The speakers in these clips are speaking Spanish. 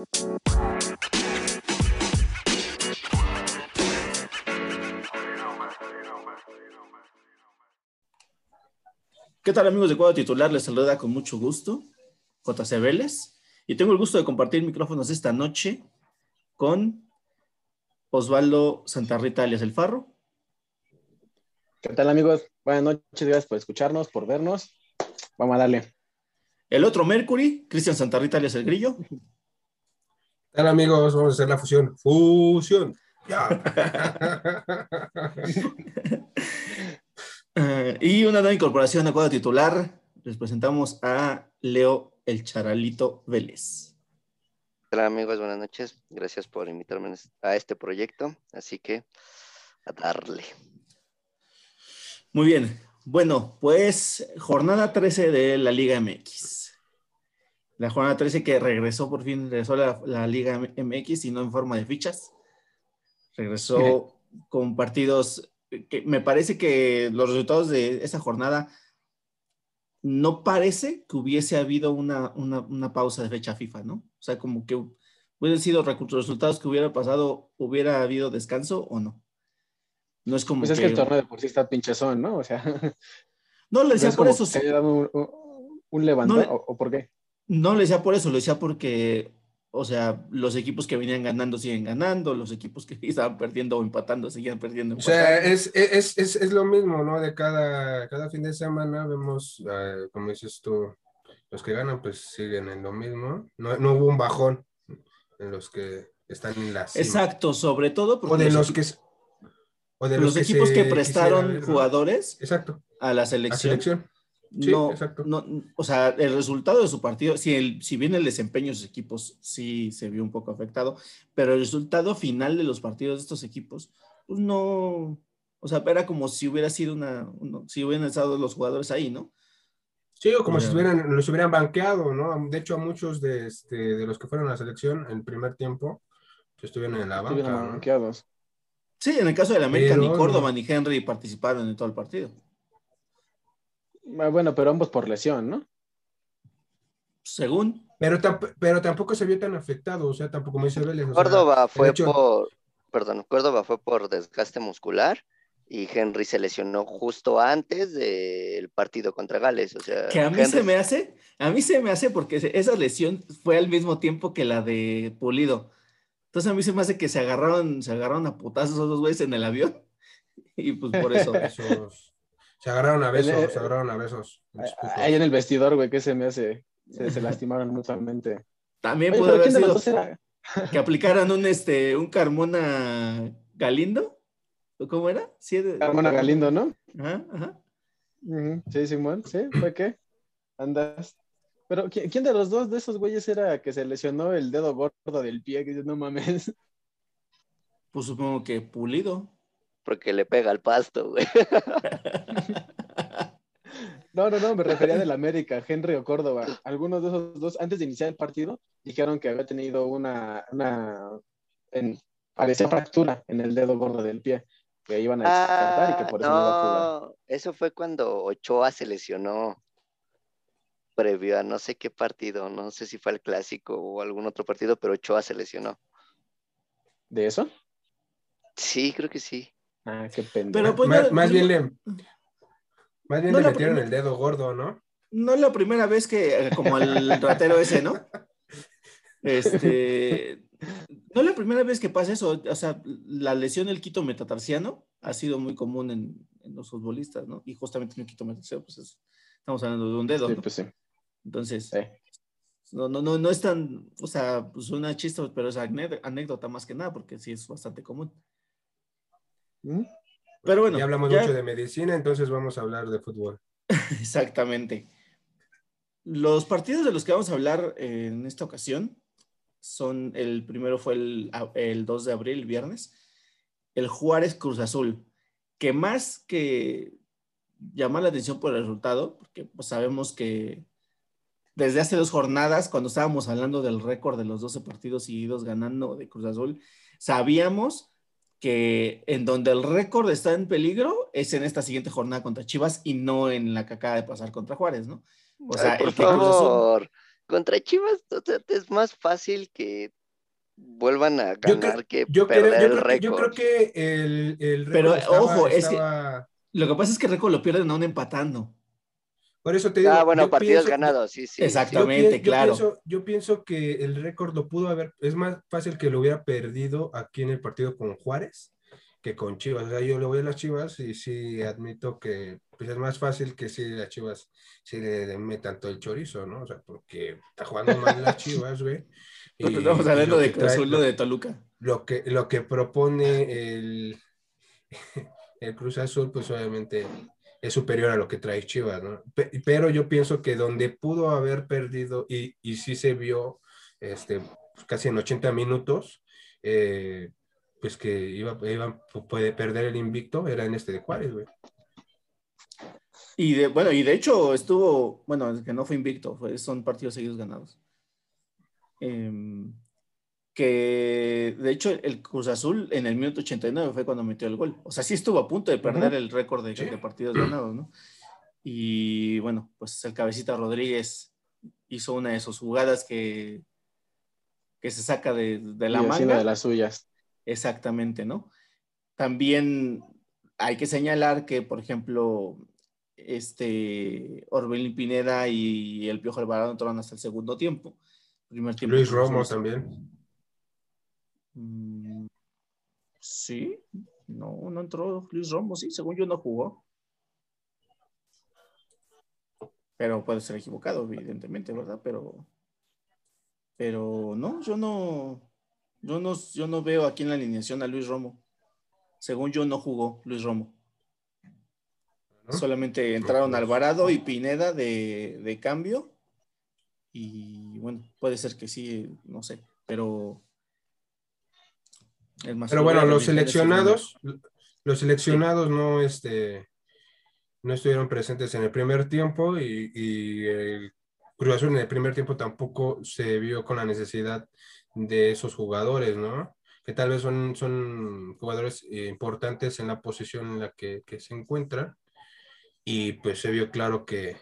¿Qué tal amigos de Cuadro Titular? Les saluda con mucho gusto JC Vélez y tengo el gusto de compartir micrófonos esta noche con Osvaldo Santarrita alias El Farro. ¿Qué tal amigos? Buenas noches, gracias por escucharnos, por vernos. Vamos a darle. El otro Mercury, Cristian Santarrita alias El Grillo. ¿Qué tal amigos? Vamos a hacer la fusión. Fusión. Uh, y una nueva incorporación a cuadro titular. Les presentamos a Leo El Charalito Vélez. Hola amigos, buenas noches. Gracias por invitarme a este proyecto. Así que a darle. Muy bien. Bueno, pues jornada 13 de la Liga MX. La jornada 13 que regresó por fin, regresó la, la Liga MX y no en forma de fichas. Regresó con partidos que me parece que los resultados de esa jornada no parece que hubiese habido una, una, una, pausa de fecha FIFA, ¿no? O sea, como que hubieran sido resultados que hubiera pasado, hubiera habido descanso o no. No es como pues que... es que el torneo de por sí está pinchezón, ¿no? O sea... No, le decía no es por eso. que un, un, un levantón, No le- o, o por qué? No le decía por eso, lo decía porque, o sea, los equipos que venían ganando siguen ganando, los equipos que estaban perdiendo o empatando seguían perdiendo. O sea, empatando. es, es, es, es lo mismo, ¿no? De cada, cada fin de semana vemos, eh, como dices tú, los que ganan pues siguen en lo mismo. No, no hubo un bajón en los que están en la cima. Exacto, sobre todo porque O de los que... O de los equipos que prestaron jugadores Exacto, a la selección, selección. Sí, no, exacto. no, o sea, el resultado de su partido, si, el, si bien el desempeño de sus equipos sí se vio un poco afectado, pero el resultado final de los partidos de estos equipos, pues no, o sea, era como si hubiera sido una, uno- si hubieran estado los jugadores ahí, ¿no? Sí, o como si hubieran, los hubieran banqueado, ¿no? De hecho, a muchos de, este, de los que fueron a la selección en el primer tiempo, que estuvieron en la banca, Estuvieron ¿no? banqueados. Sí, en el caso de la América, ni Córdoba no. ni Henry participaron en todo el partido. Ah, Bueno, pero ambos por lesión, ¿no? Según, Pero, tamp- pero tampoco se vio tan afectado, o sea, tampoco como dice Vélez. o sea, Córdoba el fue hecho- por, perdón, Córdoba fue por desgaste muscular y Henry se lesionó justo antes del partido contra Gales. O sea, que a mí Henry- se me hace, a mí se me hace porque esa lesión fue al mismo tiempo que la de Pulido. Entonces a mí se me hace que se agarraron, se agarraron a putazos esos dos güeyes en el avión. Y pues por eso. esos- se agarraron a besos, El- se agarraron a besos. Ahí en el vestidor, güey, que se me hace. Se, se lastimaron mutuamente. También pero haber ¿quién de sido que aplicaran un este, un Carmona Galindo. ¿O ¿Cómo era? Sí, Carmona Galindo, ¿no? Ajá, ajá. Ujú, Sí, Simón, sí, ¿fue qué? Andas. Pero ¿quién, quién de los dos de esos güeyes era que se lesionó el dedo gordo del pie? Que dices, no mames. Pues supongo que Pulido. Porque le pega al pasto, güey. No, no, no, me refería del América, Henry o Córdoba. Algunos de esos dos, antes de iniciar el partido, dijeron que había tenido una, una en, parecía fractura en el dedo gordo del pie, que iban a descartar y que por eso no iba a jugar. no, eso fue cuando Ochoa se lesionó previo a no sé qué partido, no sé si fue el clásico o algún otro partido, pero Ochoa se lesionó. ¿De eso? Sí, creo que sí. Ah, qué pendejo. Pero pues más, no- más bien le, más bien No le metieron el dedo gordo, ¿no? No es la primera vez que, eh, como el ratero ese, ¿no? Este, no es la primera vez que pasa eso. O sea, la lesión del quito metatarsiano ha sido muy común en, en los futbolistas, ¿no? Y justamente en el quito metatarsiano, pues es- estamos hablando de un dedo, Sí, ¿no? pues sí. Entonces, Sí. no, no, no, no es tan, o sea, pues una chiste, pero es ané- anécdota más que nada, porque sí es bastante común. ¿Mm? Pero bueno, ya hablamos ya- mucho de medicina, entonces vamos a hablar de fútbol. Exactamente. Los partidos de los que vamos a hablar eh, en esta ocasión son, el primero fue el, el 2 de abril, viernes, el Juárez Cruz Azul, que más que llamar la atención por el resultado, porque pues, sabemos que desde hace dos jornadas, cuando estábamos hablando del récord de los 12 partidos seguidos ganando de Cruz Azul, sabíamos que en donde el récord está en peligro es en esta siguiente jornada contra Chivas y no en la que acaba de pasar contra Juárez, ¿no? O sea, Ay, por el que Cruz Azul- favor, contra Chivas o sea, es más fácil que vuelvan a ganar que yo perder creo- yo el que- yo récord. creo que el, el Pero, récord estaba- ojo, es que- Lo que pasa es que el récord lo pierden aún empatando. Por eso te digo. Ah, bueno, yo partidos pienso- ganados, sí, sí. Yo, Exactamente, yo claro. pienso, yo pienso que el récord lo pudo haber, es más fácil que lo hubiera perdido aquí en el partido con Juárez que con Chivas. O sea, yo le voy a las Chivas y sí admito que pues, es más fácil que si las Chivas sí le, le metan todo el chorizo, ¿no? O sea, porque está jugando mal las Chivas, güey. y- Estamos y hablando lo de que Cruz trae- Azul, lo- lo de Toluca. lo que, lo que propone el, el Cruz Azul, pues obviamente es superior a lo que trae Chivas, ¿no? Pe- Pero yo pienso que donde pudo haber perdido, y, y sí se vio este, casi en 80 minutos, eh, pues que iba, iba, puede perder el invicto, era en este de Juárez, güey. Y de, bueno, y de hecho estuvo, bueno, que no fue invicto, fue, son partidos seguidos ganados. Em, que de hecho el Cruz Azul en el minuto 89 fue cuando metió el gol. O sea, sí estuvo a punto de perder el récord de, Sí. de partidos ganados, ¿no? Y bueno, pues el cabecita Rodríguez hizo una de sus jugadas que, que se saca de, de la Y manga. de las suyas. Exactamente, ¿no? También hay que señalar que, por ejemplo, este Orbelín Pineda y el Piojo Alvarado entraron hasta el segundo tiempo. Primer tiempo Luis Romo también. Mm, sí, no, no entró Luis Romo, sí, según yo no jugó. Pero puede ser equivocado, evidentemente, ¿verdad? Pero, pero no, yo no, yo no, yo no veo aquí en la alineación a Luis Romo. Según yo no jugó Luis Romo. ¿no? Solamente entraron. Alvarado y Pineda de, de cambio. Y bueno, puede ser que sí, no sé, pero. Pero bueno, los seleccionados, los seleccionados no, este, no estuvieron presentes en el primer tiempo y, y el Cruz Azul en el primer tiempo tampoco se vio con la necesidad de esos jugadores, ¿no? Que tal vez son, son jugadores importantes en la posición en la que, que se encuentran y pues se vio claro que,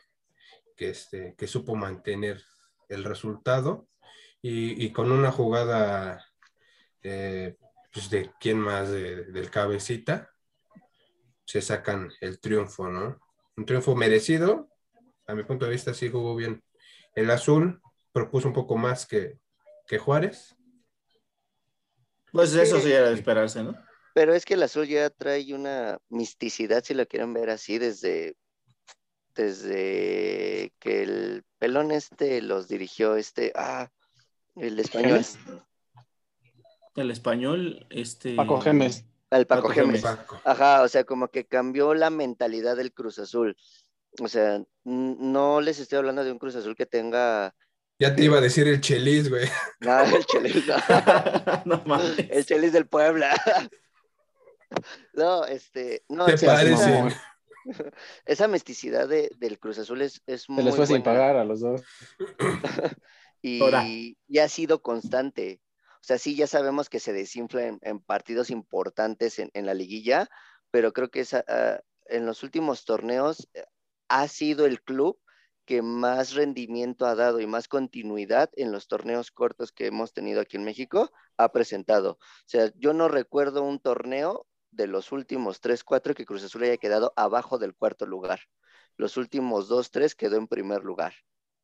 que, este, que supo mantener el resultado y, y con una jugada eh, pues de quién más de- del cabecita se sacan el triunfo, ¿no? Un triunfo merecido, a mi punto de vista sí jugó bien. El azul propuso un poco más que, que Juárez. Pues eso Sí. sí era de esperarse, ¿no? Pero es que el azul ya trae una misticidad, si lo quieren ver así, desde, desde que el pelón este los dirigió, este, ah, el español, El español, este. Paco Gemes. al Paco Paco. Ajá, o sea, como que cambió la mentalidad del Cruz Azul. O sea, no les estoy hablando de un Cruz Azul que tenga Ya te iba a decir el Chelis, güey. nada el Chelis, no. no mames. el Chelis del Puebla. No, este, no, Te o sea, parece. esa, parece. esa misticidad de- del Cruz Azul es, es Se muy les fue sin pagar a los dos. Y, y ha sido constante. O sea, sí, ya sabemos que se desinfla en, en partidos importantes en, en la liguilla, pero creo que esa, ah, en los últimos torneos eh, ha sido el club que más rendimiento ha dado y más continuidad en los torneos cortos que hemos tenido aquí en México ha presentado. O sea, yo no recuerdo un torneo de los últimos 3, 4 que Cruz Azul haya quedado abajo del cuarto lugar. Los últimos 2, 3 quedó en primer lugar.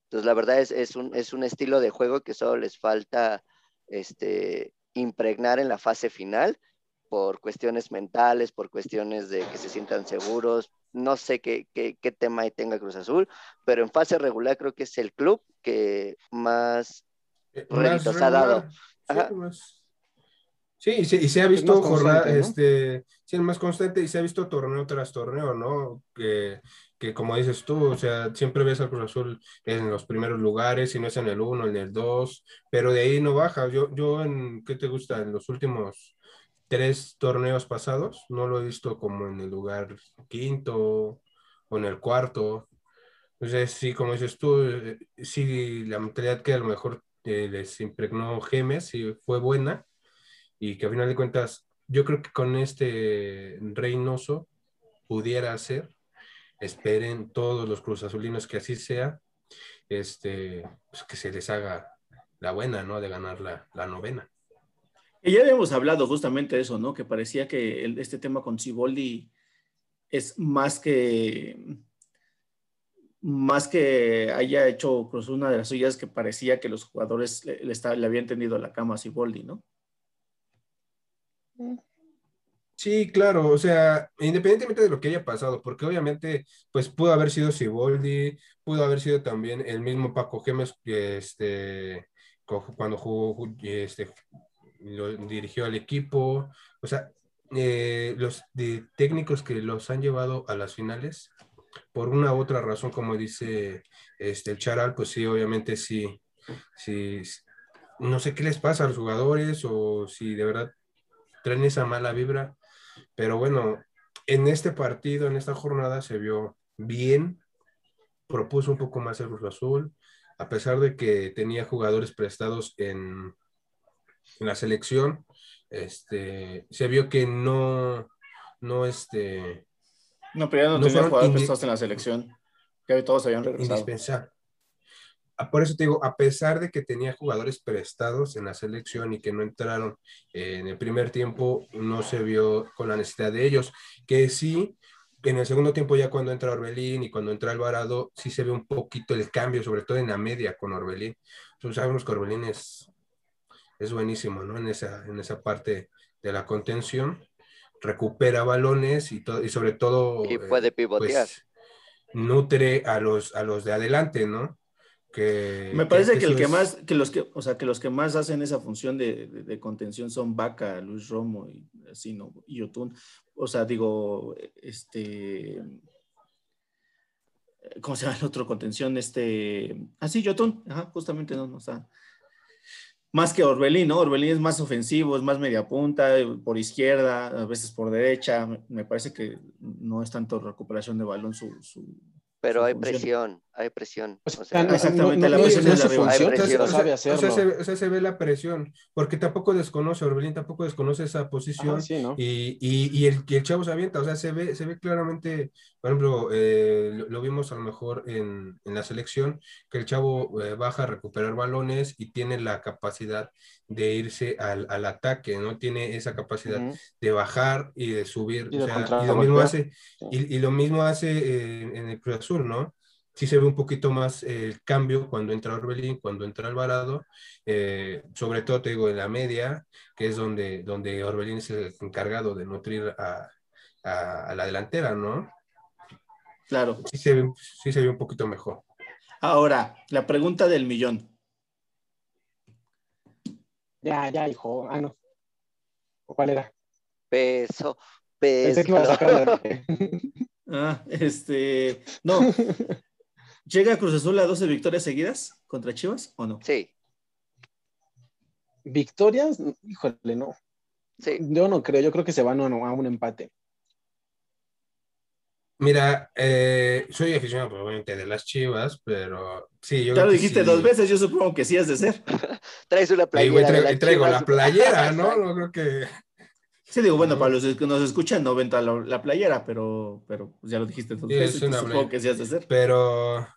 Entonces, la verdad es, es, un, es un estilo de juego que solo les falta este, impregnar en la fase final por cuestiones mentales, por cuestiones de que se sientan seguros. No sé qué, qué, qué tema tenga Cruz Azul, pero en fase regular creo que es el club que más Eh, Réditos ha dado. Sí, más- Sí, y se, y se ha visto más jornada, ¿no? este, sí, es más constante y se ha visto torneo tras torneo, ¿no? Que, que como dices tú, o sea, siempre ves al Cruz Azul en los primeros lugares, si no es en el uno, en el dos, pero de ahí no baja. Yo, yo en, ¿qué te gusta? En los últimos tres torneos pasados, no lo he visto como en el lugar quinto o en el cuarto. Entonces, sí, como dices tú, eh, sí, la mentalidad que a lo mejor eh, les impregnó Gemes sí fue buena y que a final de cuentas, yo creo que con este Reynoso pudiera ser, esperen todos los Cruz Azulinos que así sea, este, pues que se les haga la buena, ¿no? De ganar la, la novena. Y ya habíamos hablado justamente de eso, ¿no? Que parecía que este tema con Ciboldi es más que más que haya hecho Cruz una de las suyas que parecía que los jugadores le, le habían tendido la cama a Ciboldi, ¿no? Sí, claro, o sea, independientemente de lo que haya pasado, porque obviamente, pues pudo haber sido Siboldi, pudo haber sido también el mismo Paco Gemes, este, cuando jugó, este, lo dirigió al equipo, o sea, eh, los técnicos que los han llevado a las finales, por una u otra razón, como dice este, el Charal, pues sí, obviamente sí, sí, no sé qué les pasa a los jugadores o si de verdad traen esa mala vibra. Pero bueno, en este partido, en esta jornada, se vio bien, propuso un poco más el Cruz Azul, a pesar de que tenía jugadores prestados en, en la selección, este, se vio que no, no, este, No, pero ya no, No tenía jugadores prestados en la selección. Ya todos habían regresado. indispensable. Por eso te digo, a pesar de que tenía jugadores prestados en la selección y que no entraron eh, en el primer tiempo, no se vio con la necesidad de ellos. Que sí, en el segundo tiempo, ya cuando entra Orbelín y cuando entra Alvarado, sí se ve un poquito el cambio, sobre todo en la media con Orbelín. Entonces sabemos que Orbelín es, es buenísimo, ¿no? En esa, en esa parte de la contención, recupera balones y, y sobre todo... Y puede pivotear. pues, nutre a los, a los de adelante, ¿no? Que, Me parece que, el que es- más, que los que, o sea, que los que más hacen esa función de, de- de contención son Vaca, Luis Romo y así, ¿no? Y Yotun. O sea, digo, este. ¿Cómo se llama el otro contención? Este. Ah, sí, Yotun. Ajá, justamente no, no está. Más que Orbelín, ¿no? Orbelín es más ofensivo, es más media punta, eh, por izquierda, a veces por derecha. Me- Me parece que no es tanto recuperación de balón su. su Pero su hay función. presión, hay presión. O sea, O sea, no- exactamente, no- la presión no es. Hay función, o sea, sabe o sea, hacerlo. se, ve- o sea, se ve la presión, porque tampoco desconoce, Orbelín tampoco desconoce esa posición Ajá, sí, ¿no? y, y, y el, y el chavo se avienta, o sea, se ve, se ve claramente, por ejemplo, eh, lo, lo vimos a lo mejor en, en la selección, que el chavo eh, baja a recuperar balones y tiene la capacidad de irse al, al ataque, ¿no? Tiene esa capacidad de bajar y de subir, Y o sea, lo mismo hace, Sí. y, y lo mismo hace eh, en el Cruz Azul, ¿no? Sí se ve un poquito más el cambio cuando entra Orbelín, cuando entra Alvarado, eh, sobre todo te digo en la media, que es donde, donde Orbelín es el encargado de nutrir a, a- a la delantera, ¿no? Claro. Sí se, ve, sí se ve un poquito mejor. Ahora, la pregunta del millón. Ya, ya, hijo. Ah, no. ¿Cuál era? Peso, Pensé que iba a peso. sacar la- Ah, este. No. ¿Llega Cruz Azul a 12 victorias seguidas contra Chivas o no? Sí, ¿Victorias? Híjole, no. sí. Yo no creo, yo creo que se van a, a un empate. Mira, eh, soy aficionado probablemente de las Chivas, pero sí, yo Ya lo dijiste sí. dos veces, yo supongo que sí has de ser. Traes una playera. de traigo, las y traigo Chivas. la playera, ¿no? No creo que... Sí, digo, bueno, para los que nos escuchan no ven toda la, la playera, pero, pero pues ya lo dijiste dos Sí, es una supongo que sí has de ser. Pero,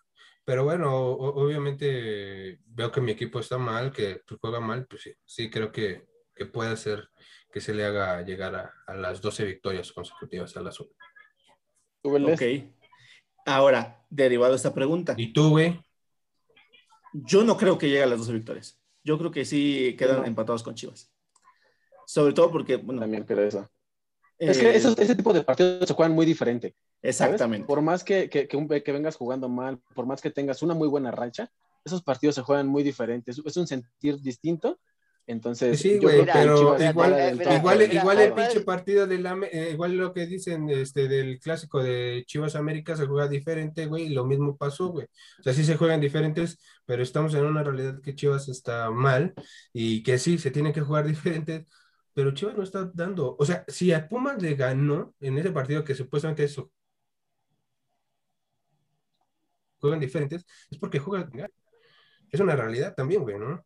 pero bueno, o- obviamente veo que mi equipo está mal, que pues, juega mal, pues sí, sí creo que, que puede ser que se le haga llegar a, a las 12 victorias consecutivas al azul. ¿Tú, Vélez? Ok. Ahora, derivado de esta pregunta, ¿Y tú, güey? yo no creo que llegue a las 12 victorias. Yo creo que sí quedan no. empatados con Chivas. Sobre todo porque, bueno, También creo eso. Es que eh, esos- ese tipo de partidos se juegan muy diferente. ¿sabes? exactamente. Por más que, que, que un- que vengas jugando mal, por más que tengas una muy buena racha, esos partidos se juegan muy diferentes. Es un sentir distinto. Entonces, Sí, güey, pero igual, mira, igual, igual el pinche partido del eh, igual lo que dicen este, del clásico de Chivas América se juega diferente, güey, y lo mismo pasó, güey. O sea, sí se juegan diferentes, pero estamos en una realidad que Chivas está mal y que sí, se tienen que jugar diferentes, pero Chivas no está dando, o sea, si a Pumas le ganó en ese partido que supuestamente eso juegan diferentes, es porque juegan, es una realidad también, güey, ¿no?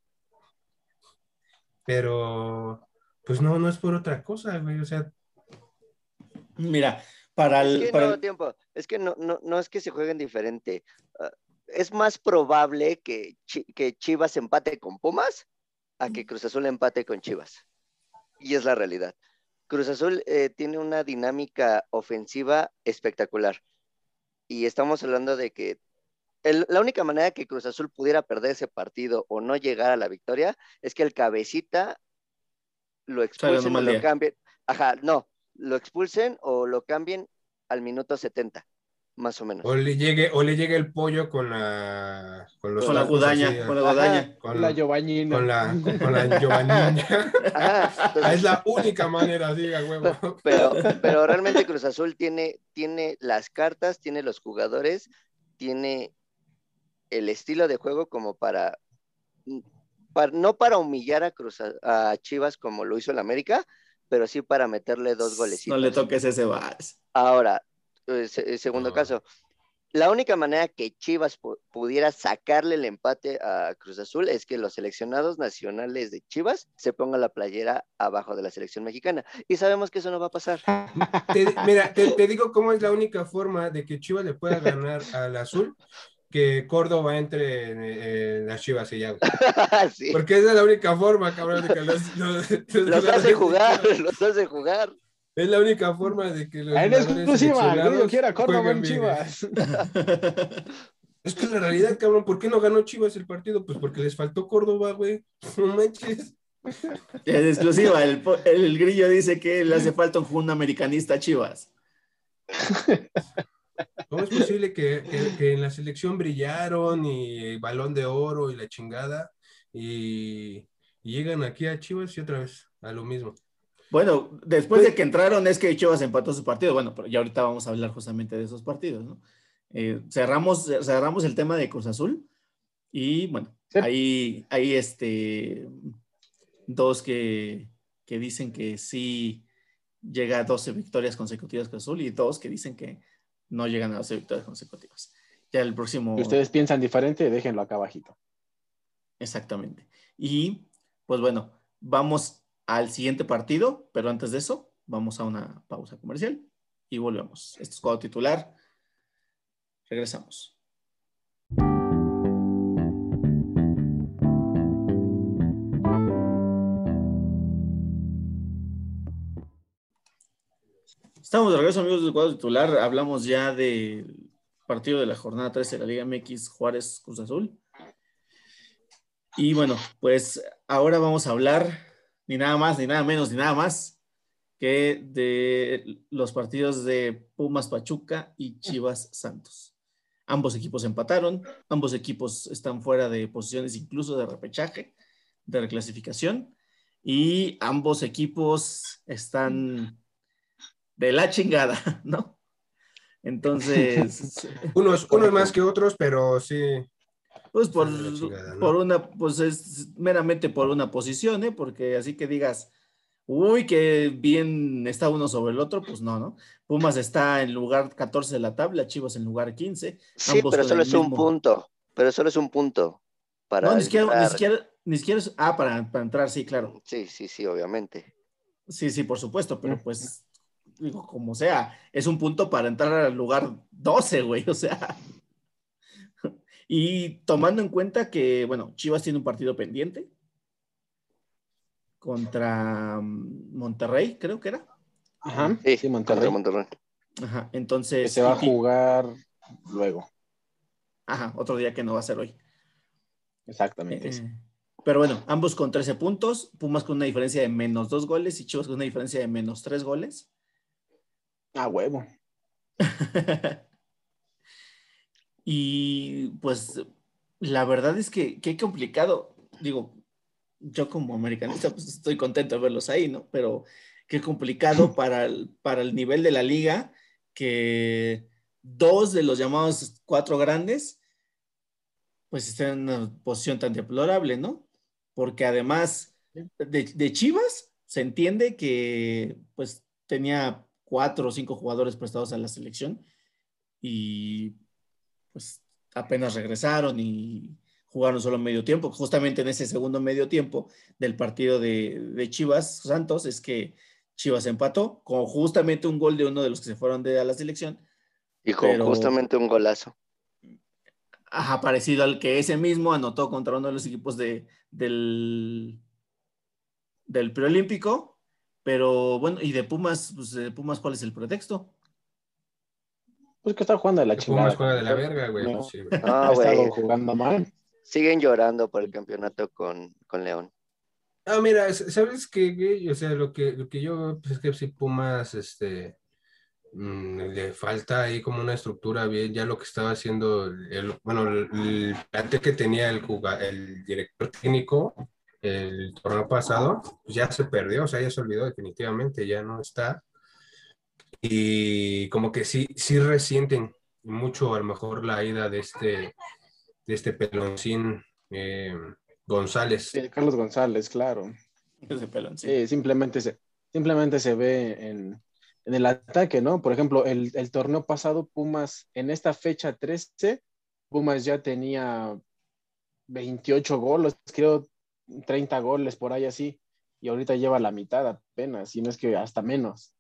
Pero, pues no, no es por otra cosa, güey, o sea, Mira, para Es el, que para no, el- tiempo. Es que no, no, no es que se jueguen diferente. Ah, es más probable que, que Chivas empate con Pumas a que Cruz Azul empate con Chivas. Y es la realidad. Cruz Azul eh, tiene una dinámica ofensiva espectacular. Y estamos hablando de que la única manera que Cruz Azul pudiera perder ese partido o no llegar a la victoria es que el cabecita lo expulsen o lo cambien. Ajá, no, lo expulsen o lo cambien al minuto 70 más o menos. O le llegue, o le llegue el pollo con la con, los con la gudaña, con la gudaña. Con la Giovannina. Con la, con la Giovannina. es la única manera, diga, huevo. Pero, pero realmente Cruz Azul tiene, tiene las cartas, tiene los jugadores, tiene el estilo de juego como para, para no para humillar a Cruz a, Chivas como lo hizo el América, pero sí para meterle dos golecitos. No le toques ese vas. Ahora, eh, segundo caso. La única manera que Chivas pudiera sacarle el empate a Cruz Azul es que los seleccionados nacionales de Chivas se pongan la playera abajo de la selección mexicana. Y sabemos que eso no va a pasar. mira, te, digo cómo es la única forma de que Chivas le pueda ganar al Azul que Córdoba entre en, las Chivas y ya. Porque esa es la única forma, cabrón, de que los, los hace jugar, los hace jugar. Es la única forma de que los. En exclusiva, el quiera Córdoba en Chivas. Es que la realidad, cabrón, ¿por qué no ganó Chivas el partido? Pues porque les faltó Córdoba, güey. No manches. En exclusiva, el, el, grillo dice que le hace falta un americanista a Chivas. ¿Cómo es posible que, que, en la selección brillaron y balón de oro y la chingada y, y llegan aquí a Chivas y otra vez a lo mismo? Bueno, después de pues que entraron es que Chivas empató su partido. Bueno, pero ya ahorita vamos a hablar justamente de esos partidos, ¿no? Eh, cerramos, cerramos el tema de Cruz Azul y bueno, ahí hay este, dos que, que, dicen que sí llega a 12 victorias consecutivas Cruz Azul y dos que dicen que no llegan a 12 victorias consecutivas. Ya el próximo... Si ustedes piensan diferente, déjenlo acá abajito. Exactamente. Y pues bueno, vamos al siguiente partido, pero antes de eso, vamos a una pausa comercial y volvemos. Esto es cuadro titular. Regresamos. Estamos de regreso, amigos del cuadro titular. Hablamos ya del partido de la jornada 13 de la Liga MX Juárez Cruz Azul. Y bueno, pues ahora vamos a hablar ni nada más, ni nada menos, ni nada más que de los partidos de Pumas Pachuca y Chivas Santos. Ambos equipos empataron, ambos equipos están fuera de posiciones incluso de repechaje, de reclasificación, y ambos equipos están de la chingada, ¿no? Entonces. unos, unos más que otros, pero sí. Pues por, por una, pues es meramente por una posición, ¿eh? Porque así que digas, uy, que bien está uno sobre el otro, pues no, ¿no? Pumas está en lugar 14 de la tabla, Chivas en lugar 15. Sí, pero solo es un punto, pero solo es un punto. Para no, ni siquiera, ni siquiera, es, ah, para, para, entrar, sí, claro. Sí, sí, sí, obviamente. Sí, sí, por supuesto, pero pues, digo, como sea, es un punto para entrar al lugar 12, güey, o sea. Y tomando en cuenta que, bueno, Chivas tiene un partido pendiente contra mm, Monterrey, creo que era. Ajá, sí, Monterrey. Monterrey. Ajá, entonces. se va a jugar luego. Ajá, otro día que no va a ser hoy. Exactamente. Eh, pero bueno, ambos con 13 puntos, Pumas con una diferencia de menos dos goles y Chivas con una diferencia de menos tres goles. Ah, huevo. Y pues la verdad es que qué complicado. Digo, yo como americanista pues estoy contento de verlos ahí, ¿no? Pero qué complicado para el, para el nivel de la liga que dos de los llamados cuatro grandes pues estén en una posición tan deplorable, ¿no? Porque además de, de Chivas se entiende que pues tenía cuatro o cinco jugadores prestados a la selección y pues apenas regresaron y jugaron solo medio tiempo. Justamente en ese segundo medio tiempo del partido de, Chivas Santos es que Chivas empató con justamente un gol de uno de los que se fueron de a la selección. Y con justamente un golazo. Ajá, parecido al que ese mismo anotó contra uno de los equipos de, del, del preolímpico, pero bueno, y de Pumas, pues de Pumas, ¿cuál es el pretexto? Pues que está jugando de la Pumas chingada. juega de la verga, güey. No. pues sí, güey. Ah, Ha estado güey. jugando mal. Siguen llorando por el campeonato con, con León. Ah, mira, ¿sabes qué, güey? O sea, lo que, lo que yo, pues es que si Pumas, este, mm, le falta ahí como una estructura bien, ya lo que estaba haciendo, el, bueno, el, el plantel que tenía el, juga- el director técnico el torneo pasado, pues ya se perdió, o sea, ya se olvidó definitivamente, ya no está. Y como que sí, sí resienten mucho a lo mejor la ida de este, de este peloncín eh, González. Sí, Carlos González, claro. Ese pelón, sí. Sí, simplemente se, simplemente se ve en, en el ataque, ¿no? Por ejemplo, el, el torneo pasado, Pumas, en esta fecha 13, Pumas ya tenía 28 goles, creo 30 goles por ahí así, y ahorita lleva la mitad apenas, y no es que hasta menos.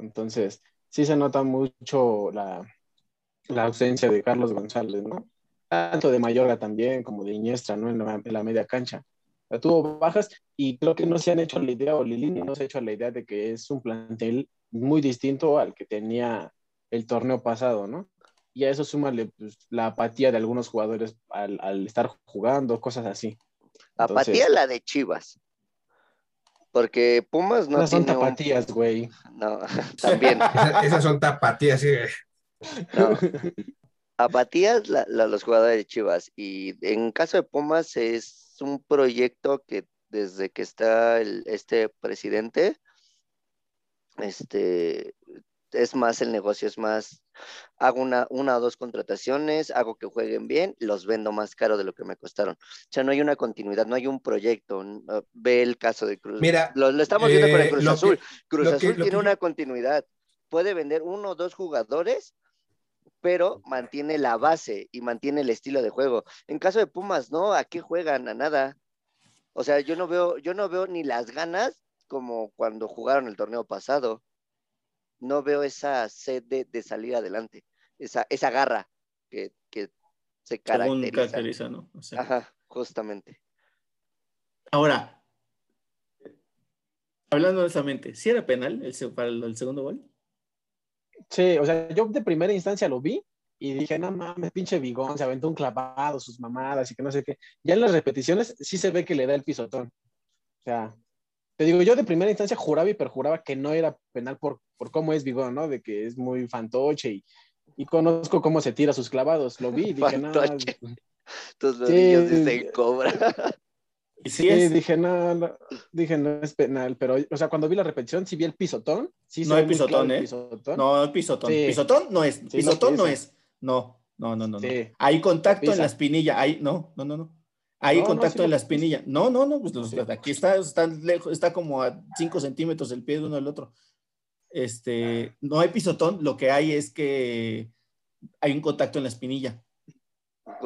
Entonces, sí se nota mucho la, la ausencia de Carlos González, ¿no? Tanto de Mayorga también como de Iniestra, ¿no? En la, en la media cancha. Sea, tuvo bajas y creo que no se han hecho la idea, o Lilini no se ha hecho la idea de que es un plantel muy distinto al que tenía el torneo pasado, ¿no? Y a eso súmale pues, la apatía de algunos jugadores al, al estar jugando, cosas así. Entonces- Apatía la de Chivas. Porque Pumas no Esas son tiene un- tapatías, güey. No, también. Esa- esas son tapatías, sí, güey. No. Apatía la- la- los jugadores de Chivas. Y en caso de Pumas es un proyecto que desde que está el- este presidente, este, es más el negocio, es más, hago una, una o dos contrataciones, hago que jueguen bien, los vendo más caro de lo que me costaron. O sea, no hay una continuidad, no hay un proyecto. uh, Ve el caso de Cruz. Mira, lo, lo estamos viendo con el eh, Cruz que- Azul. Cruz que- Azul tiene yo- una continuidad. Puede vender uno o dos jugadores, pero mantiene la base y mantiene el estilo de juego. En caso de Pumas, no, ¿a qué juegan? A nada. O sea, yo no veo, yo no veo ni las ganas como cuando jugaron el torneo pasado. No veo esa sed de, de salir adelante, esa, esa garra que, que se caracteriza. caracteriza, ¿no? O sea, Ajá, justamente. Ahora, hablando honestamente, ¿sí era penal el, para el, el segundo gol? Sí, o sea, yo de primera instancia lo vi y dije, no mames, pinche bigón, se aventó un clavado, sus mamadas y que no sé qué. Ya en las repeticiones sí se ve que le da el pisotón. O sea, te digo, yo de primera instancia juraba y perjuraba que no era penal por, por cómo es bigón, ¿no? De que es muy fantoche y, y conozco cómo se tira sus clavados. Lo vi y dije, no. Fantoche. Tus Sí, rodillas sí, dicen cobra. Y Sí, sí es. dije, no, no, dije, no es penal, pero, o sea, cuando vi la repetición, sí vi el pisotón. Sí se No ve hay pisotón, el ¿eh? pisotón. No, pisotón. Sí. Pisotón no es. Pisotón no es. No, no, no, no. Hay contacto en la espinilla. Hay, no, no, no, no. Hay No, no, contacto sí en lo la espinilla. No, no, no. Pues los- Sí. aquí está, está lejos, está como a 5 centímetros el pie de uno del otro. Este, no hay pisotón. Lo que hay es que hay un contacto en la espinilla.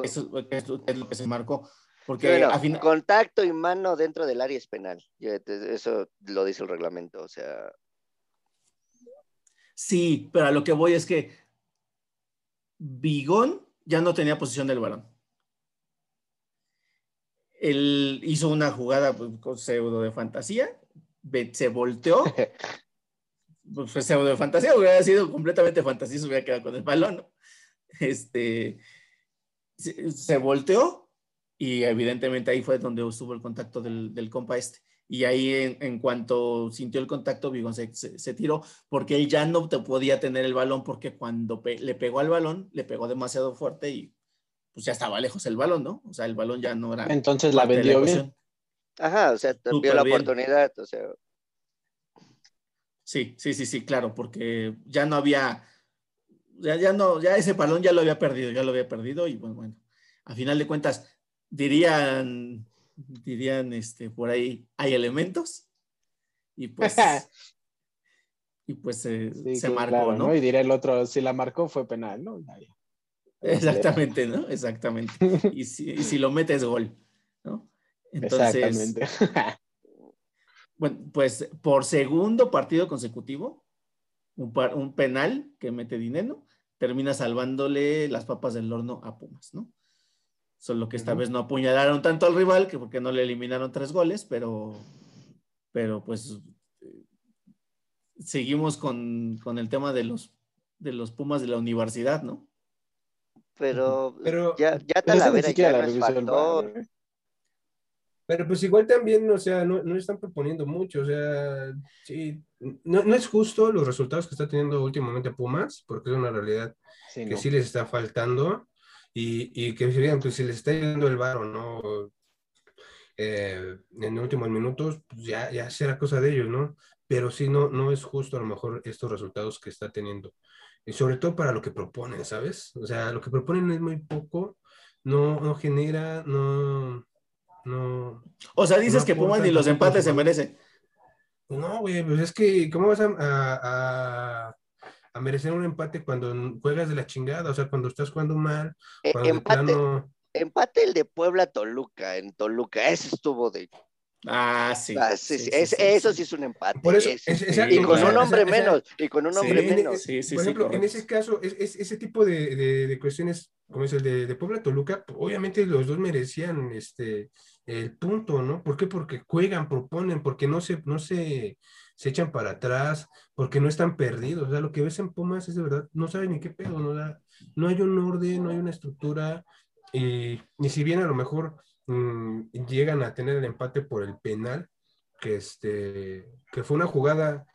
Eso es lo- que se marcó. Porque Bueno, a fin- contacto y mano dentro del área es penal. Eso lo dice el reglamento. O sea, Sí, pero a lo que voy es que Bigón ya no tenía posición del balón. Él hizo una jugada pues, con pseudo de fantasía, se volteó, pues fue pseudo de fantasía, hubiera sido completamente fantasía, se hubiera quedado con el balón, ¿no? Este, se, se volteó y evidentemente ahí fue donde estuvo el contacto del, del compa este. Y ahí en, en cuanto sintió el contacto, Bigón se, se- se tiró porque él ya no te podía tener el balón porque cuando pe- le pegó al balón, le pegó demasiado fuerte y pues ya estaba lejos el balón, ¿no? O sea, el balón ya no era... Entonces la vendió bien. ajá, o sea, te vio la bien. oportunidad. O sea, Sí, sí, sí, sí, claro, porque ya no había, ya, ya no, ya ese balón ya lo había perdido, ya lo había perdido y bueno, bueno, a final de cuentas dirían, dirían, este, por ahí hay elementos y pues, y pues eh, Sí, se claro, marcó, ¿no? Y dirá el otro, si la marcó fue penal, ¿no? Ya. Exactamente, ¿no? Exactamente. Y si, y si lo metes gol, ¿no? Entonces, Exactamente. Bueno, pues por segundo partido consecutivo, un, par- un penal que mete dinero, termina salvándole las papas del horno a Pumas, ¿no? Solo que esta vez no apuñalaron tanto al rival, que porque no le eliminaron tres goles, pero, pero pues eh, seguimos con, con el tema de los, de los Pumas de la universidad, ¿no? Pero, Pero- ya, ya ni Talavera siquiera ya la no es factor. Pero pues igual también, o sea, no, no están proponiendo mucho, o sea, sí, no, no es justo los resultados que está teniendo últimamente Pumas, porque es una realidad Sí, que no. sí les está faltando y, y que serían, pues si les está yendo el bar o no eh, en últimos minutos, pues ya, ya será cosa de ellos, ¿no? Pero sí, no, no es justo a lo mejor estos resultados que está teniendo. Y sobre todo para lo que proponen, ¿sabes? O sea, lo que proponen es muy poco, no, no genera, no, no, O sea, dices No que Pumas ni los empates se merecen. No, güey, pues es que, ¿cómo vas a, a- a- a merecer un empate cuando juegas de la chingada? O sea, cuando estás jugando mal, Eh, cuando de empate, plano. empate el de Puebla Toluca, en Toluca, ese estuvo de. Ah, sí. ah, sí, sí, sí, sí, eso sí. sí es un empate. Por eso, es- y con un hombre menos, y con un Sí, hombre en- en- menos. Sí, sí, por sí, ejemplo, en ese caso, es, es- ese tipo de, de- de cuestiones, como es el de, de Puebla Toluca, obviamente los dos merecían este, el punto, ¿no? ¿Por qué? Porque juegan, proponen, porque no se, no se, se echan para atrás, porque no están perdidos. O sea, lo que ves en Pumas es de verdad, no saben ni qué pedo, ¿no? Da- no hay un orden, no hay una estructura, y, y si bien a lo mejor mm, llegan a tener el empate por el penal, que, este, que fue una jugada,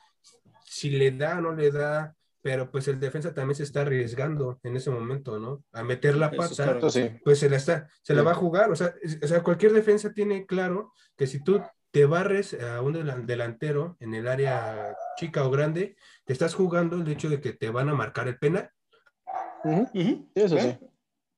si le da o no le da, pero pues el defensa también se está arriesgando en ese momento, ¿no? A meter la pata, correcto. Eso sí. pues se la está, se la Sí. va a jugar, o sea, es- o sea, cualquier defensa tiene claro que si tú te barres a un delan- delantero en el área chica o grande, te estás jugando el hecho de que te van a marcar el penal. Eso sí.